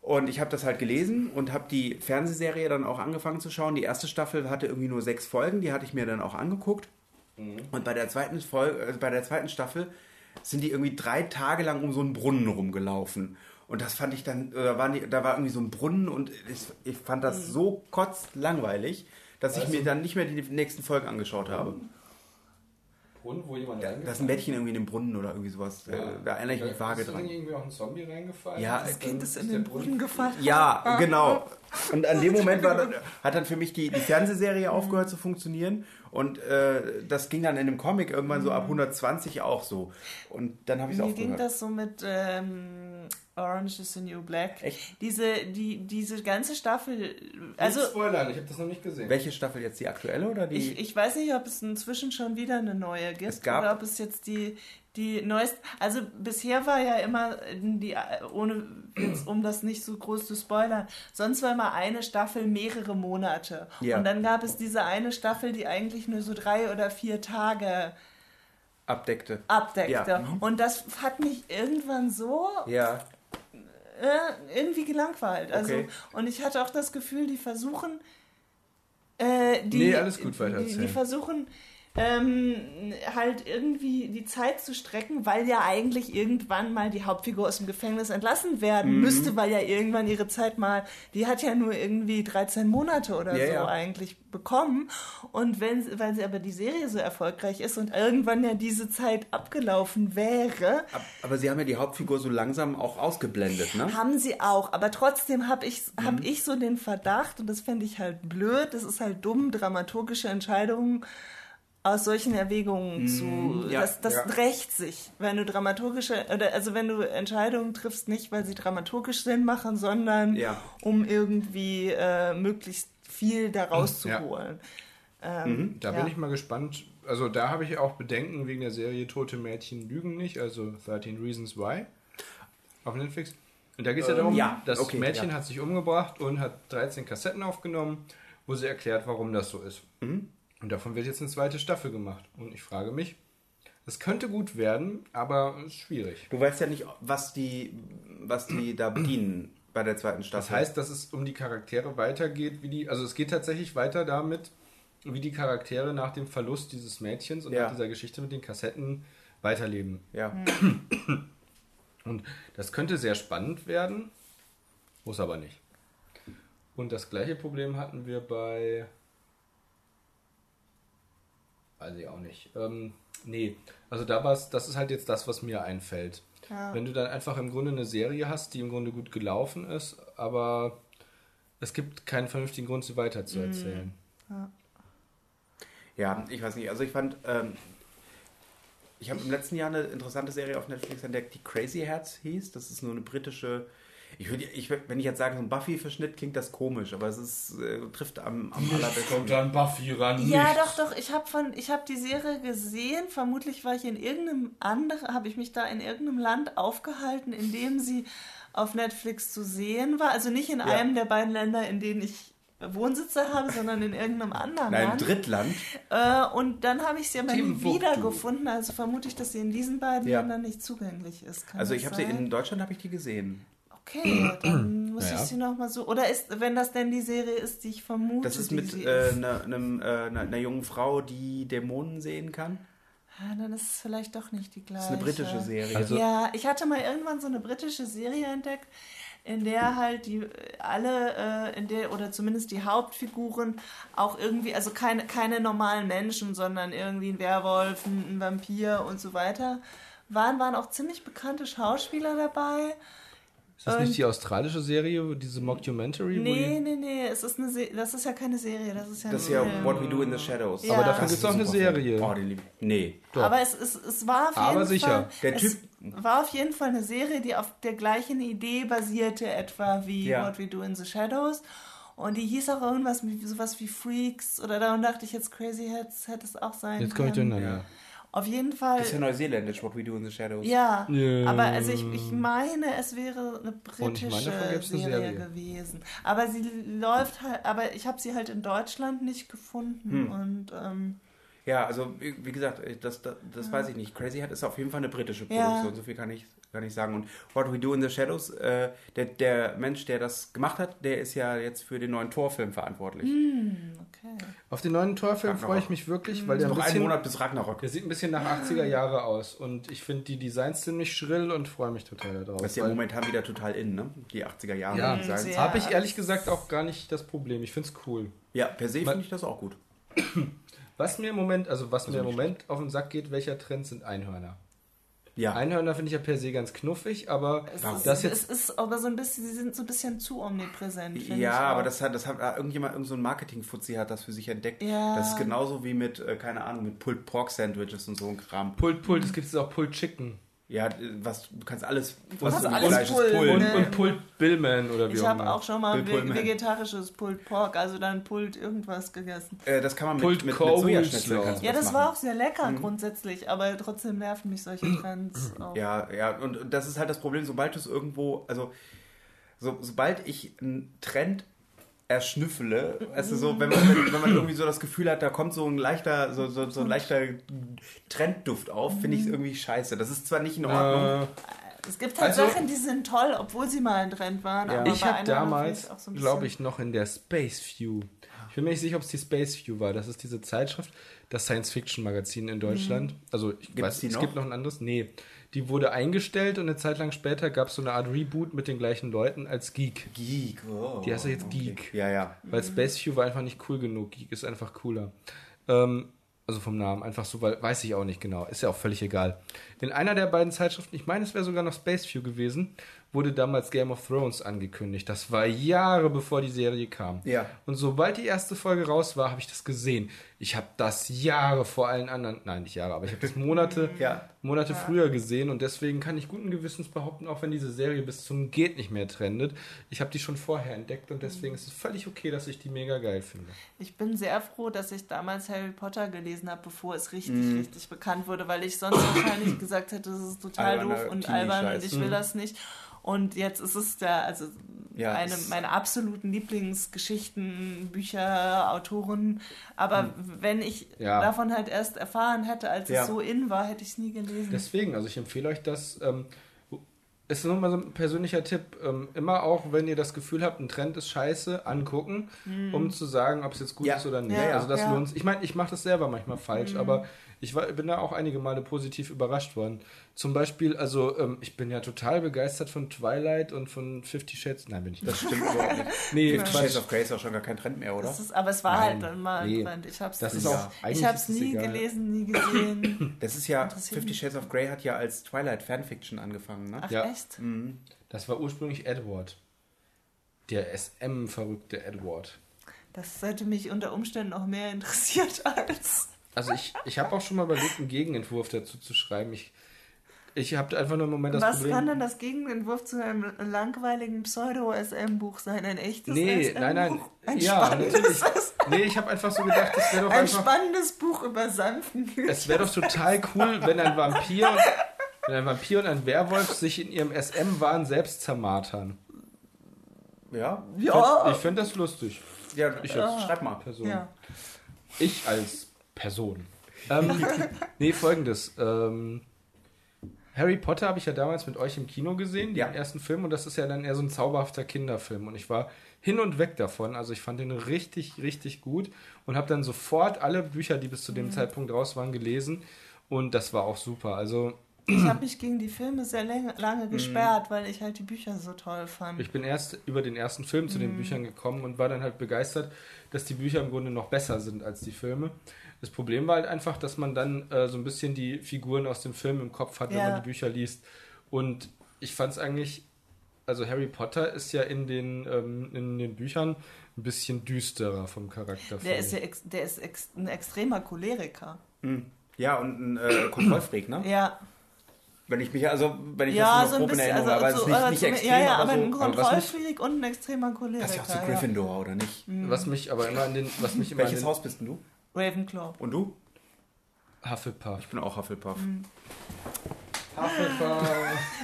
Und ich habe das halt gelesen und habe die Fernsehserie dann auch angefangen zu schauen. Die erste Staffel hatte irgendwie nur sechs Folgen, die hatte ich mir dann auch angeguckt. Und bei der zweiten Folge, äh, bei der zweiten Staffel sind die irgendwie drei Tage lang um so einen Brunnen rumgelaufen. Und das fand ich dann, da, waren die, da war irgendwie so ein Brunnen und ich, ich fand das so kotzlangweilig, dass ich mir dann nicht mehr die nächsten Folgen angeschaut habe. Brunnen, wo jemand Da ist ein Mädchen irgendwie in dem Brunnen oder irgendwie sowas. Äh, Da erinnere ich mich vage Ist da dran. irgendwie auch ein Zombie reingefallen? Ja, Das das Kind ist in den Brunnen gefallen. Ja, genau. Und an dem Moment war, hat dann für mich die, die Fernsehserie aufgehört zu funktionieren. Und äh, das ging dann in dem Comic irgendwann so ab 120 auch so. Und dann habe ich es Mir ging aufgehört. das so mit ähm, Orange is the New Black. Echt? Diese, die, diese ganze Staffel, Also, also Spoilern, ich habe das noch nicht gesehen. Welche Staffel jetzt? Die aktuelle oder die? ich, ich weiß nicht, ob es inzwischen schon wieder eine neue gibt Es gab- oder ob es jetzt die, die neueste. Also bisher war ja immer die, ohne jetzt, um das nicht so groß zu spoilern, sonst war immer eine Staffel mehrere Monate. Ja. Und dann gab es diese eine Staffel, die eigentlich nur so drei oder vier Tage abdeckte. abdeckte. Ja. Und das hat mich irgendwann so Ja. Äh, irgendwie gelangweilt. Also, Okay. Und ich hatte auch das Gefühl, die versuchen, äh, die, Nee, alles gut, weiter die, die versuchen ähm, halt irgendwie die Zeit zu strecken, weil ja eigentlich irgendwann mal die Hauptfigur aus dem Gefängnis entlassen werden Mhm. müsste, weil ja irgendwann ihre Zeit mal, die hat ja nur irgendwie 13 Monate oder Ja, so ja. eigentlich bekommen. Und wenn, sie- weil sie aber die Serie so erfolgreich ist und irgendwann ja diese Zeit abgelaufen wäre, Ab- Aber sie haben ja die Hauptfigur so langsam auch ausgeblendet, ne? haben sie auch, aber trotzdem habe ich, Mhm. hab ich so den Verdacht, und das fände ich halt blöd, das ist halt dumm, dramaturgische Entscheidungen aus solchen Erwägungen zu. Mhm. ja, das das ja. rächt sich, wenn du dramaturgische, oder also wenn du Entscheidungen triffst, nicht weil sie dramaturgisch Sinn machen, sondern Ja. um irgendwie äh, möglichst viel da Ja. rauszuholen. Ähm, Da ja. bin ich mal gespannt. Also da habe ich auch Bedenken wegen der Serie Tote Mädchen lügen nicht, also 13 Reasons Why auf Netflix. Und da geht es ja darum, ja, das okay, Mädchen ja. hat sich umgebracht und hat 13 Kassetten aufgenommen, wo sie erklärt, warum das so ist. Mhm. Und davon wird jetzt eine zweite Staffel gemacht. Und ich frage mich, es könnte gut werden, aber es ist schwierig. Du weißt ja nicht, was die, was die da bedienen bei der zweiten Staffel. Das heißt, dass es um die Charaktere weitergeht, wie die, also es geht tatsächlich weiter damit, wie die Charaktere nach dem Verlust dieses Mädchens und Ja. nach dieser Geschichte mit den Kassetten weiterleben. ja. Und das könnte sehr spannend werden, muss aber nicht. Und das gleiche Problem hatten wir bei. Weiß ich auch nicht. Ähm, nee, also da war es, das ist halt jetzt das, was mir einfällt. Ja. Wenn du dann einfach im Grunde eine Serie hast, die im Grunde gut gelaufen ist, aber es gibt keinen vernünftigen Grund, sie weiterzuerzählen. Ja, ich weiß nicht. Also ich fand, ähm, ich habe im letzten Jahr eine interessante Serie auf Netflix entdeckt, die Crazy Heads hieß. Das ist nur eine britische. Ich würde, ich, wenn ich jetzt sage, so ein Buffy-Verschnitt, klingt das komisch, aber es ist, äh, trifft am, am allerbesten. dann Buffy ran. Ja, doch, doch. Ich habe von, ich habe die Serie gesehen. Vermutlich war ich in irgendeinem anderen, habe ich mich da in irgendeinem Land aufgehalten, in dem sie auf Netflix zu sehen war. Also nicht in Ja. einem der beiden Länder, in denen ich Wohnsitze habe, sondern in irgendeinem anderen Nein, Land. Drittland. Äh, und dann habe ich sie aber nie wiedergefunden. Also vermute ich, dass sie in diesen beiden Ja. Ländern nicht zugänglich ist. Kann Also ich habe sie in Deutschland habe ich die gesehen. Okay, dann muss Naja. ich sie nochmal so. Oder ist, wenn das denn die Serie ist, die ich vermute, Das ist mit sie äh, ist. einer, einem, äh, einer, einer jungen Frau, die Dämonen sehen kann. Ah, dann ist es vielleicht doch nicht die gleiche. Das ist eine britische Serie. Also- ja, ich hatte mal irgendwann so eine britische Serie entdeckt, in der halt die alle, äh, in der, oder zumindest die Hauptfiguren auch irgendwie, also keine, keine normalen Menschen, sondern irgendwie ein Werwolf, ein, ein Vampir und so weiter waren, waren auch ziemlich bekannte Schauspieler dabei. Ist das Und- nicht die australische Serie, diese Mockumentary? Nee, die- nee, nee, es ist eine Se das ist ja keine Serie, das ist ja das ist ja. What We Do in the Shadows. Ja. Aber dafür gibt's ist auch eine. Serie. Oh, den lieb Nee. Doch. Aber es, es, es war auf Aber jeden sicher. Fall. Der es Typ- war auf jeden Fall eine Serie, die auf der gleichen Idee basierte, etwa wie Ja. What We Do in the Shadows. Und die hieß auch irgendwas wie sowas wie Freaks oder da dachte ich jetzt Crazy Heads hätte es auch sein Jetzt komme ich durcheinander. Auf jeden Fall. Das ist ja neuseeländisch, What We Do in the Shadows. Ja, Ja. aber also ich, ich meine, es wäre eine meine, britische davon gibt's eine Serie, Serie. gewesen. Aber sie läuft halt, aber ich habe sie halt in Deutschland nicht gefunden Hm. und ähm, Ja, also wie wie gesagt, das, das, das weiß ich nicht. Crazy Head ist auf jeden Fall eine britische Ja. Produktion, so viel kann ich, kann ich sagen. Und What We Do in the Shadows, äh, der, der Mensch, der das gemacht hat, der ist ja jetzt für den neuen Torfilm verantwortlich. hm, okay. Auf den neuen Torfilm freue ich mich wirklich, weil der ein Noch einen bisschen, Monat bis Ragnarok. der sieht ein bisschen nach 80er Jahre aus und ich finde die Designs ziemlich schrill und freue mich total darauf. Das ist ja momentan wieder total in, ne? Die 80er Jahre. Ja, Designs. Habe ich ehrlich gesagt auch gar nicht das Problem. Ich finde es cool. ja, per se finde ich das auch gut. Was mir im Moment, also was mir im Moment auf den Sack geht, welcher Trend sind Einhörner? Ja. Einhörner finde ich ja per se ganz knuffig, aber Es, Warum? ist, das es jetzt ist aber so ein bisschen, sie sind so ein bisschen zu omnipräsent. finde Ja, ich aber das hat, das hat ah, irgendjemand, irgend so ein Marketing-Fuzzi hat das für sich entdeckt. Ja. Das ist genauso wie mit, äh, keine Ahnung, mit Pulled Pork Sandwiches und so ein Kram. Pult Pult, es gibt jetzt auch Pult Chicken Ja, was, du kannst alles, was du alles Fleisch ist, pullen, ne? und, und Pult Billman oder wie Ich auch habe immer. auch schon mal Bill Pullman. vegetarisches Pulled Pork, also dann Pulled irgendwas gegessen. Äh, das kann man mit, Pulled mit, mit. Sojaschnitzel kannst Ja, das machen. war auch sehr lecker grundsätzlich, aber trotzdem nerven mich solche Trends auch. Ja, ja, und und das ist halt das Problem, sobald du es irgendwo, also so, sobald ich einen Trend erschnüffele, also so, wenn man, wenn, wenn man irgendwie so das Gefühl hat, da kommt so ein leichter, so, so, so ein leichter Trendduft auf, finde ich es irgendwie scheiße. Das ist zwar nicht in Ordnung. Äh, Es gibt halt Also- Sachen, die sind toll, obwohl sie mal ein Trend waren. Ja. Aber ich habe damals, so glaube ich, noch in der Space View. Ich bin mir nicht sicher, ob es die Space View war. Das ist diese Zeitschrift, das Science-Fiction-Magazin in Deutschland. Also ich Gibt's weiß, die es noch? gibt noch ein anderes. Nee, die wurde eingestellt und eine Zeit lang später gab es so eine Art Reboot mit den gleichen Leuten als Geek. Geek, oh. Die heißt ja jetzt Geek. Ja, ja. Weil Space View war einfach nicht cool genug. Geek ist einfach cooler. Ähm, also vom Namen, einfach so, weil weiß ich auch nicht genau. Ist ja auch völlig egal. In einer der beiden Zeitschriften, ich meine, es wäre sogar noch Space View gewesen, wurde damals Game of Thrones angekündigt. Das war Jahre bevor die Serie kam. Ja. Und sobald die erste Folge raus war, habe ich das gesehen. Ich habe das Jahre vor allen anderen, nein, nicht Jahre, aber ich habe das Monate, Ja. Monate früher gesehen und deswegen kann ich guten Gewissens behaupten, auch wenn diese Serie bis zum geht nicht mehr trendet, ich habe die schon vorher entdeckt und deswegen ist es völlig okay, dass ich die mega geil finde. Ich bin sehr froh, dass ich damals Harry Potter gelesen habe, bevor es richtig, Mhm. richtig bekannt wurde, weil ich sonst wahrscheinlich gesagt hätte, das ist total Alberner doof und albern und ich will das nicht. Und jetzt ist es der, also Mhm. Ja, eine meiner absoluten Lieblingsgeschichten, Bücher, Autoren. Aber wenn ich Ja. davon halt erst erfahren hätte, als Ja. es so in war, hätte ich es nie gelesen. Deswegen, also ich empfehle euch das. Ähm, ist nur mal so ein persönlicher Tipp. Ähm, immer auch, wenn ihr das Gefühl habt, ein Trend ist scheiße, angucken, um zu sagen, ob es jetzt gut Ja. ist oder nicht. Ja, also das ja. lohnt sich. Ich meine, ich mache das selber manchmal falsch, aber ich war, bin da auch einige Male positiv überrascht worden. Zum Beispiel, also ähm, ich bin ja total begeistert von Twilight und von Fifty Shades. Nein, bin ich Das nicht. stimmt überhaupt nicht. Nee, Fifty. Shades of Grey ist auch schon gar kein Trend mehr, oder? Das ist, aber es war Nein, halt dann mal nee. ein Trend. Ich hab's, Das ist ich, auch- ich hab's nie egal. gelesen, nie gesehen. Das ist ja, Fifty. Shades of Grey hat ja als Twilight Fanfiction angefangen, ne? Ach Ja. echt? Das war ursprünglich Edward. Der SM-verrückte Edward. Das hätte mich unter Umständen auch mehr interessiert als. Also ich, ich habe auch schon mal überlegt, einen Gegenentwurf dazu zu schreiben. Ich, ich habe einfach nur im Moment das Was Problem. kann denn das Gegenentwurf zu einem langweiligen Pseudo-SM-Buch sein? Ein echtes nee, SM-Buch? nein, nein. Ein ja, spannendes, natürlich. Nee, ich habe einfach so gedacht, es wäre doch ein einfach. spannendes Buch über sanften Es wäre doch total cool, wenn ein Vampir und, wenn ein Vampir und ein Werwolf sich in ihrem SM-Wahn selbst zermartern. Ja. Ja, Ich finde das lustig. Ja, Ich äh, jetzt. schreib mal. Person. ja. Ich als Person. Ähm, nee, folgendes. Ähm, Harry Potter habe ich ja damals mit euch im Kino gesehen, den Ja. ersten Film, und das ist ja dann eher so ein zauberhafter Kinderfilm. Und ich war hin und weg davon. Also ich fand den richtig, richtig gut und habe dann sofort alle Bücher, die bis zu Mhm. dem Zeitpunkt raus waren, gelesen. Und das war auch super. Also Ich habe mich gegen die Filme sehr lange, lange gesperrt, weil ich halt die Bücher so toll fand. ich bin erst über den ersten Film zu den Büchern gekommen und war dann halt begeistert, dass die Bücher im Grunde noch besser sind als die Filme. Das Problem war halt einfach, dass man dann äh, so ein bisschen die Figuren aus dem Film im Kopf hat, wenn Ja. man die Bücher liest. Und ich fand es eigentlich, also Harry Potter ist ja in den, ähm, in den Büchern ein bisschen düsterer vom Charakter. der ist ja der ist ex, ein extremer Choleriker. Ja, und ein äh, Kontrollfreak, ne? Ja, Wenn ich mich, also, wenn ich Ja, das so ein grob in bisschen, Erinnerung also, es so, ist nicht, nicht extrem, ja, ja, aber ein so. Mich- Kontrollfreak und ein extremer Choleriker. Das ist ja auch zu ja. Gryffindor, oder nicht? Was mich aber immer an den, was mich immer Welches den Haus bist denn du? Ravenclaw. Und du? Hufflepuff. Ich bin auch Hufflepuff. Hufflepuff.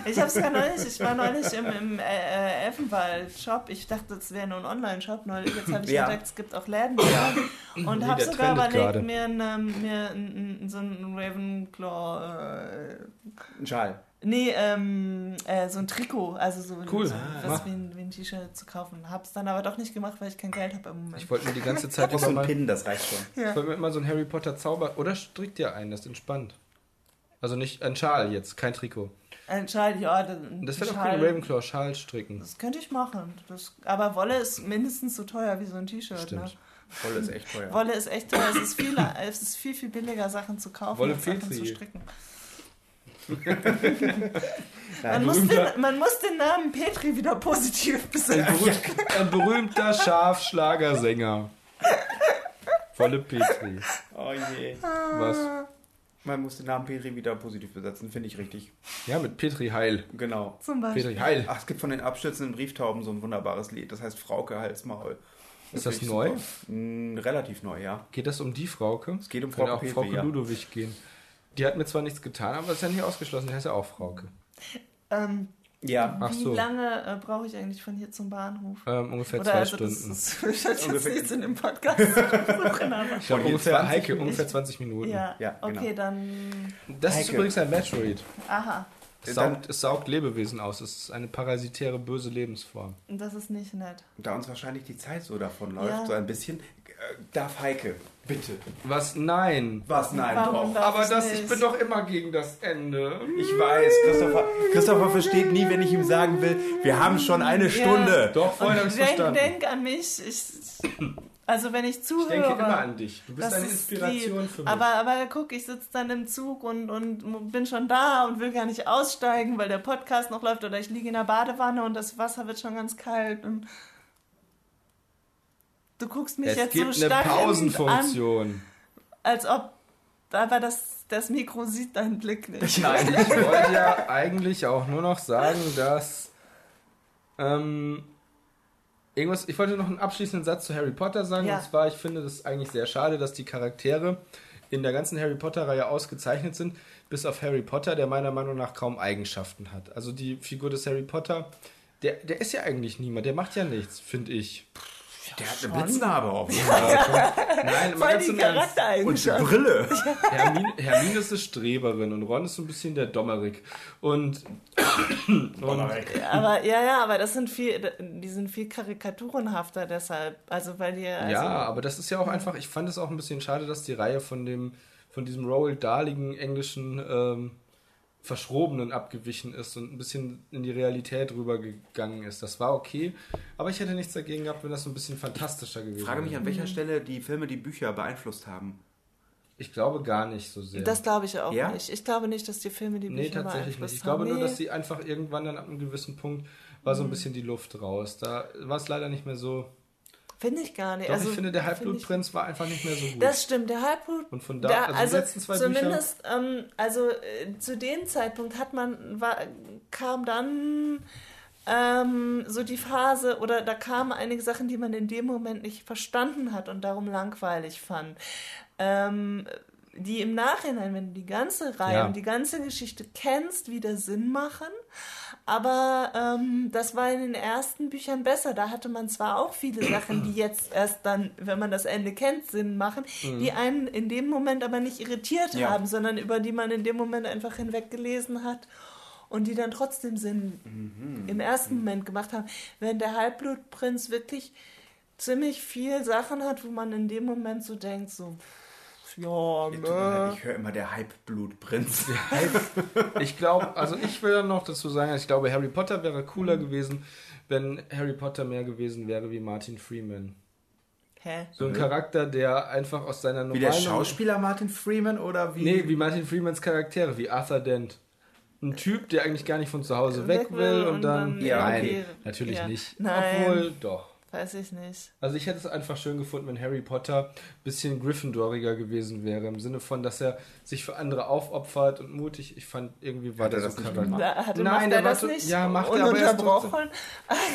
Ich hab's ja neulich, ich war neulich im, im äh, äh, Elfenwald-Shop. Ich dachte, das wäre nur ein Online-Shop. Neulich- Jetzt habe ich Ja. entdeckt, es gibt auch Läden. Ja. Und Nee, habe sogar überlegt, gerade. mir, ein, mir ein, ein, so einen Ravenclaw. Äh, Ein Schal. Nee, ähm, äh, so ein Trikot. Also so, Cool. so Ah. was wie ein, wie ein T-Shirt zu kaufen. Hab's dann aber doch nicht gemacht, weil ich kein Geld habe im Moment. Ich wollte mir die ganze Zeit so immer ein mal, Pin, das reicht schon. ich wollte mir immer so ein Harry Potter Zauber oder strickt dir einen, das ist entspannt. Also nicht ein Schal jetzt, kein Trikot. Ein Schal, ja. Das, Das wäre doch cool, Ravenclaw Schal stricken. Das könnte ich machen. Das, aber Wolle ist mindestens so teuer wie so ein T-Shirt. Ne? Stimmt. Voll ist echt teuer. Wolle ist echt teuer. Es ist viel, es ist viel, viel billiger, Sachen zu kaufen Wolle als Sachen zu stricken. Man muss, den, man muss den Namen Petri wieder positiv Ein, besetzen. berühmt, ein berühmter Schafschlagersänger. Volle Petri. Oh je. Was? Man muss den Namen Petri wieder positiv besetzen, finde ich richtig. Ja, mit Petri Heil. Genau. Zum Beispiel. Petri Heil. Ach, es gibt von den abstürzenden Brieftauben so ein wunderbares Lied. Das heißt Frauke Halsmaul. Ist das neu? super. Mm, relativ neu, ja. Geht das um die Frauke? Es geht um Kann Frauke auch Petri, Frauke ja. Ludowig gehen. Die hat mir zwar nichts getan, aber ist ja nicht ausgeschlossen. Die heißt ja auch Frauke. Ähm, Ja. Ach wie so. lange äh, brauche ich eigentlich von hier zum Bahnhof? Ähm, ungefähr Oder zwei also Stunden. das ist ich jetzt Ungefähr- nichts in dem Podcast. ich glaube, ungefähr, 20 Heike, Minuten. ungefähr 20 Minuten. ja, Ja, genau. okay, dann. Das ist Heike. übrigens ein Metroid. Aha, Es saugt, es saugt Lebewesen aus. Es ist eine parasitäre, böse Lebensform. das ist nicht nett. Da uns wahrscheinlich die Zeit so davon läuft, Ja. so ein bisschen, äh, darf Heike, bitte. Was? Nein. Was? Nein, Warum doch. darf Aber ich das, nicht? ich bin doch immer gegen das Ende. Ich weiß, Christopher, Christopher versteht nie, wenn ich ihm sagen will, wir haben schon eine Stunde. Doch, vorhin habe ich denk, verstanden. denk an mich. Ich, also wenn ich zuhöre. ich denke immer an dich. Du bist eine Inspiration für mich. Aber, aber guck, ich sitze dann im Zug und, und bin schon da und will gar nicht aussteigen, weil der Podcast noch läuft oder ich liege in der Badewanne und das Wasser wird schon ganz kalt und du guckst mich es jetzt gibt so eine stark an, Pausenfunktion. als ob aber das, das Mikro sieht deinen Blick nicht. Nein, ich wollte ja eigentlich auch nur noch sagen, dass ähm, irgendwas. Ich wollte noch einen abschließenden Satz zu Harry Potter sagen. Ja. Und zwar, ich finde es eigentlich sehr schade, dass die Charaktere in der ganzen Harry Potter-Reihe ausgezeichnet sind, bis auf Harry Potter, der meiner Meinung nach kaum Eigenschaften hat. Also die Figur des Harry Potter, der, der ist ja eigentlich niemand, der macht ja nichts, finde ich. Der hat eine Blitznarbe auf. Nein, mal Voll ganz die im Ernst. Und eine. Brille. Hermine, Hermine ist eine Streberin und Ron ist so ein bisschen der Dommerik. Und, und Aber ja, ja, aber das sind viel, die sind viel karikaturenhafter deshalb. Also weil die also, ja, aber das ist ja auch einfach, ich fand es auch ein bisschen schade, dass die Reihe von dem, von diesem Roald Dahligen englischen ähm, Verschrobenen abgewichen ist und ein bisschen in die Realität rübergegangen ist. Das war okay, aber ich hätte nichts dagegen gehabt, wenn das so ein bisschen fantastischer gewesen Ich frage mich, wäre. an welcher Stelle die Filme die Bücher beeinflusst haben. Ich glaube gar nicht so sehr. Das glaube ich auch Ja? nicht. Ich glaube nicht, dass die Filme die Nee, Bücher tatsächlich nicht. Ich glaube nur, Nee. Mhm. dass sie einfach irgendwann dann ab einem gewissen Punkt war so ein bisschen die Luft raus. Da war es leider nicht mehr so. Finde ich gar nicht. Doch, also, ich finde, der Halbblutprinz war einfach nicht mehr so ich- gut. Das stimmt, der Halbblut. Und von da, da, also, also, die letzten zwei Bücher. zumindest, ähm, also äh, zu dem Zeitpunkt hat man, war, kam dann ähm, so die Phase, oder da kamen einige Sachen, die man in dem Moment nicht verstanden hat und darum langweilig fand. Ähm, die im Nachhinein, wenn du die ganze Reihe Ja. und die ganze Geschichte kennst, wieder Sinn machen. Aber ähm, das war in den ersten Büchern besser. Da hatte man zwar auch viele Sachen, die jetzt erst dann, wenn man das Ende kennt, Sinn machen, die einen in dem Moment aber nicht irritiert Ja. haben, sondern über die man in dem Moment einfach hinweggelesen hat und die dann trotzdem Sinn im ersten Moment gemacht haben. Während der Halbblutprinz wirklich ziemlich viel Sachen hat, wo man in dem Moment so denkt, so, ja, ne. Ich höre immer der Halbblutprinz. Ich glaube, also ich will dann noch dazu sagen, ich glaube, Harry Potter wäre cooler Mhm. gewesen, wenn Harry Potter mehr gewesen wäre wie Martin Freeman. Hä? So ein Mhm. Charakter, der einfach aus seiner Wie normalen... der Schauspieler Martin Freeman oder wie? Nee, wie Martin Freemans Charaktere, wie Arthur Dent. Ein Typ, der eigentlich gar nicht von zu Hause weg, will und, dann... Ja, Nein, okay. natürlich Ja. nicht. Nein. Obwohl, doch. Weiß ich nicht. Also ich hätte es einfach schön gefunden, wenn Harry Potter ein bisschen Gryffindoriger gewesen wäre, im Sinne von, dass er sich für andere aufopfert und mutig. Ich fand, irgendwie war Hat er der das so nicht gemacht? Nein, macht der er war das so- nicht ja, macht er, aber er ist ununterbrochen?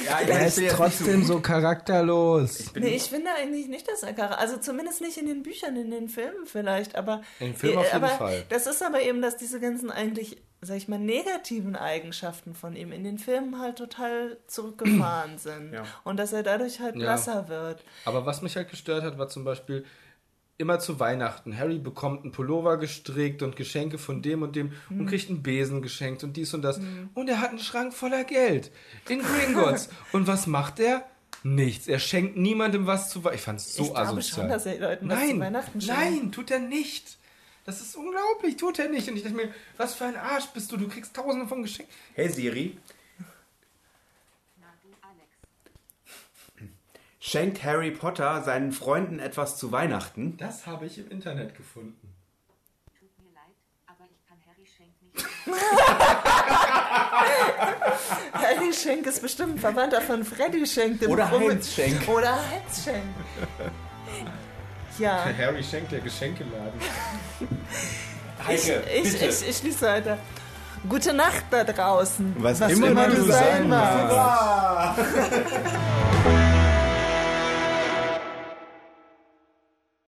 Ja, ich Er ist trotzdem so charakterlos. Ich bin Nee, ich finde eigentlich nicht, dass er Charakter, also zumindest nicht in den Büchern, in den Filmen vielleicht, aber In den Filmen auf jeden aber Fall. Das ist aber eben, dass diese ganzen eigentlich, sag ich mal, negativen Eigenschaften von ihm in den Filmen halt total zurückgefahren sind Ja. und dass er dadurch halt Ja. blasser wird. Aber was mich halt gestört hat, war zum Beispiel immer zu Weihnachten. Harry bekommt einen Pullover gestrickt und Geschenke von dem und dem Mhm. und kriegt einen Besen geschenkt und dies und das. Und er hat einen Schrank voller Geld in Gringotts. und was macht er? Nichts. Er schenkt niemandem was zu Weihnachten. Ich fand's so ich glaube asozial. schon, dass er Leuten was zu nein, Weihnachten schenkt. nein, tut er nicht. Das ist unglaublich, tut er nicht. Und ich dachte mir, was für ein Arsch bist du? Du kriegst tausende von Geschenken. Hey Siri, schenkt Harry Potter seinen Freunden etwas zu Weihnachten? Das habe ich im Internet gefunden. Tut mir leid, aber ich kann Harry Schenk nicht. Harry Schenk ist bestimmt ein Verwandter von Freddy Schenk. dem Oder Rummel- Heinz Schenk. Oder Heinz Schenk. Ja, Harry schenkt der Geschenkeladen. ich, Heike, ich, bitte. ich, ich schließe weiter. Gute Nacht da draußen. Was immer du du sein magst.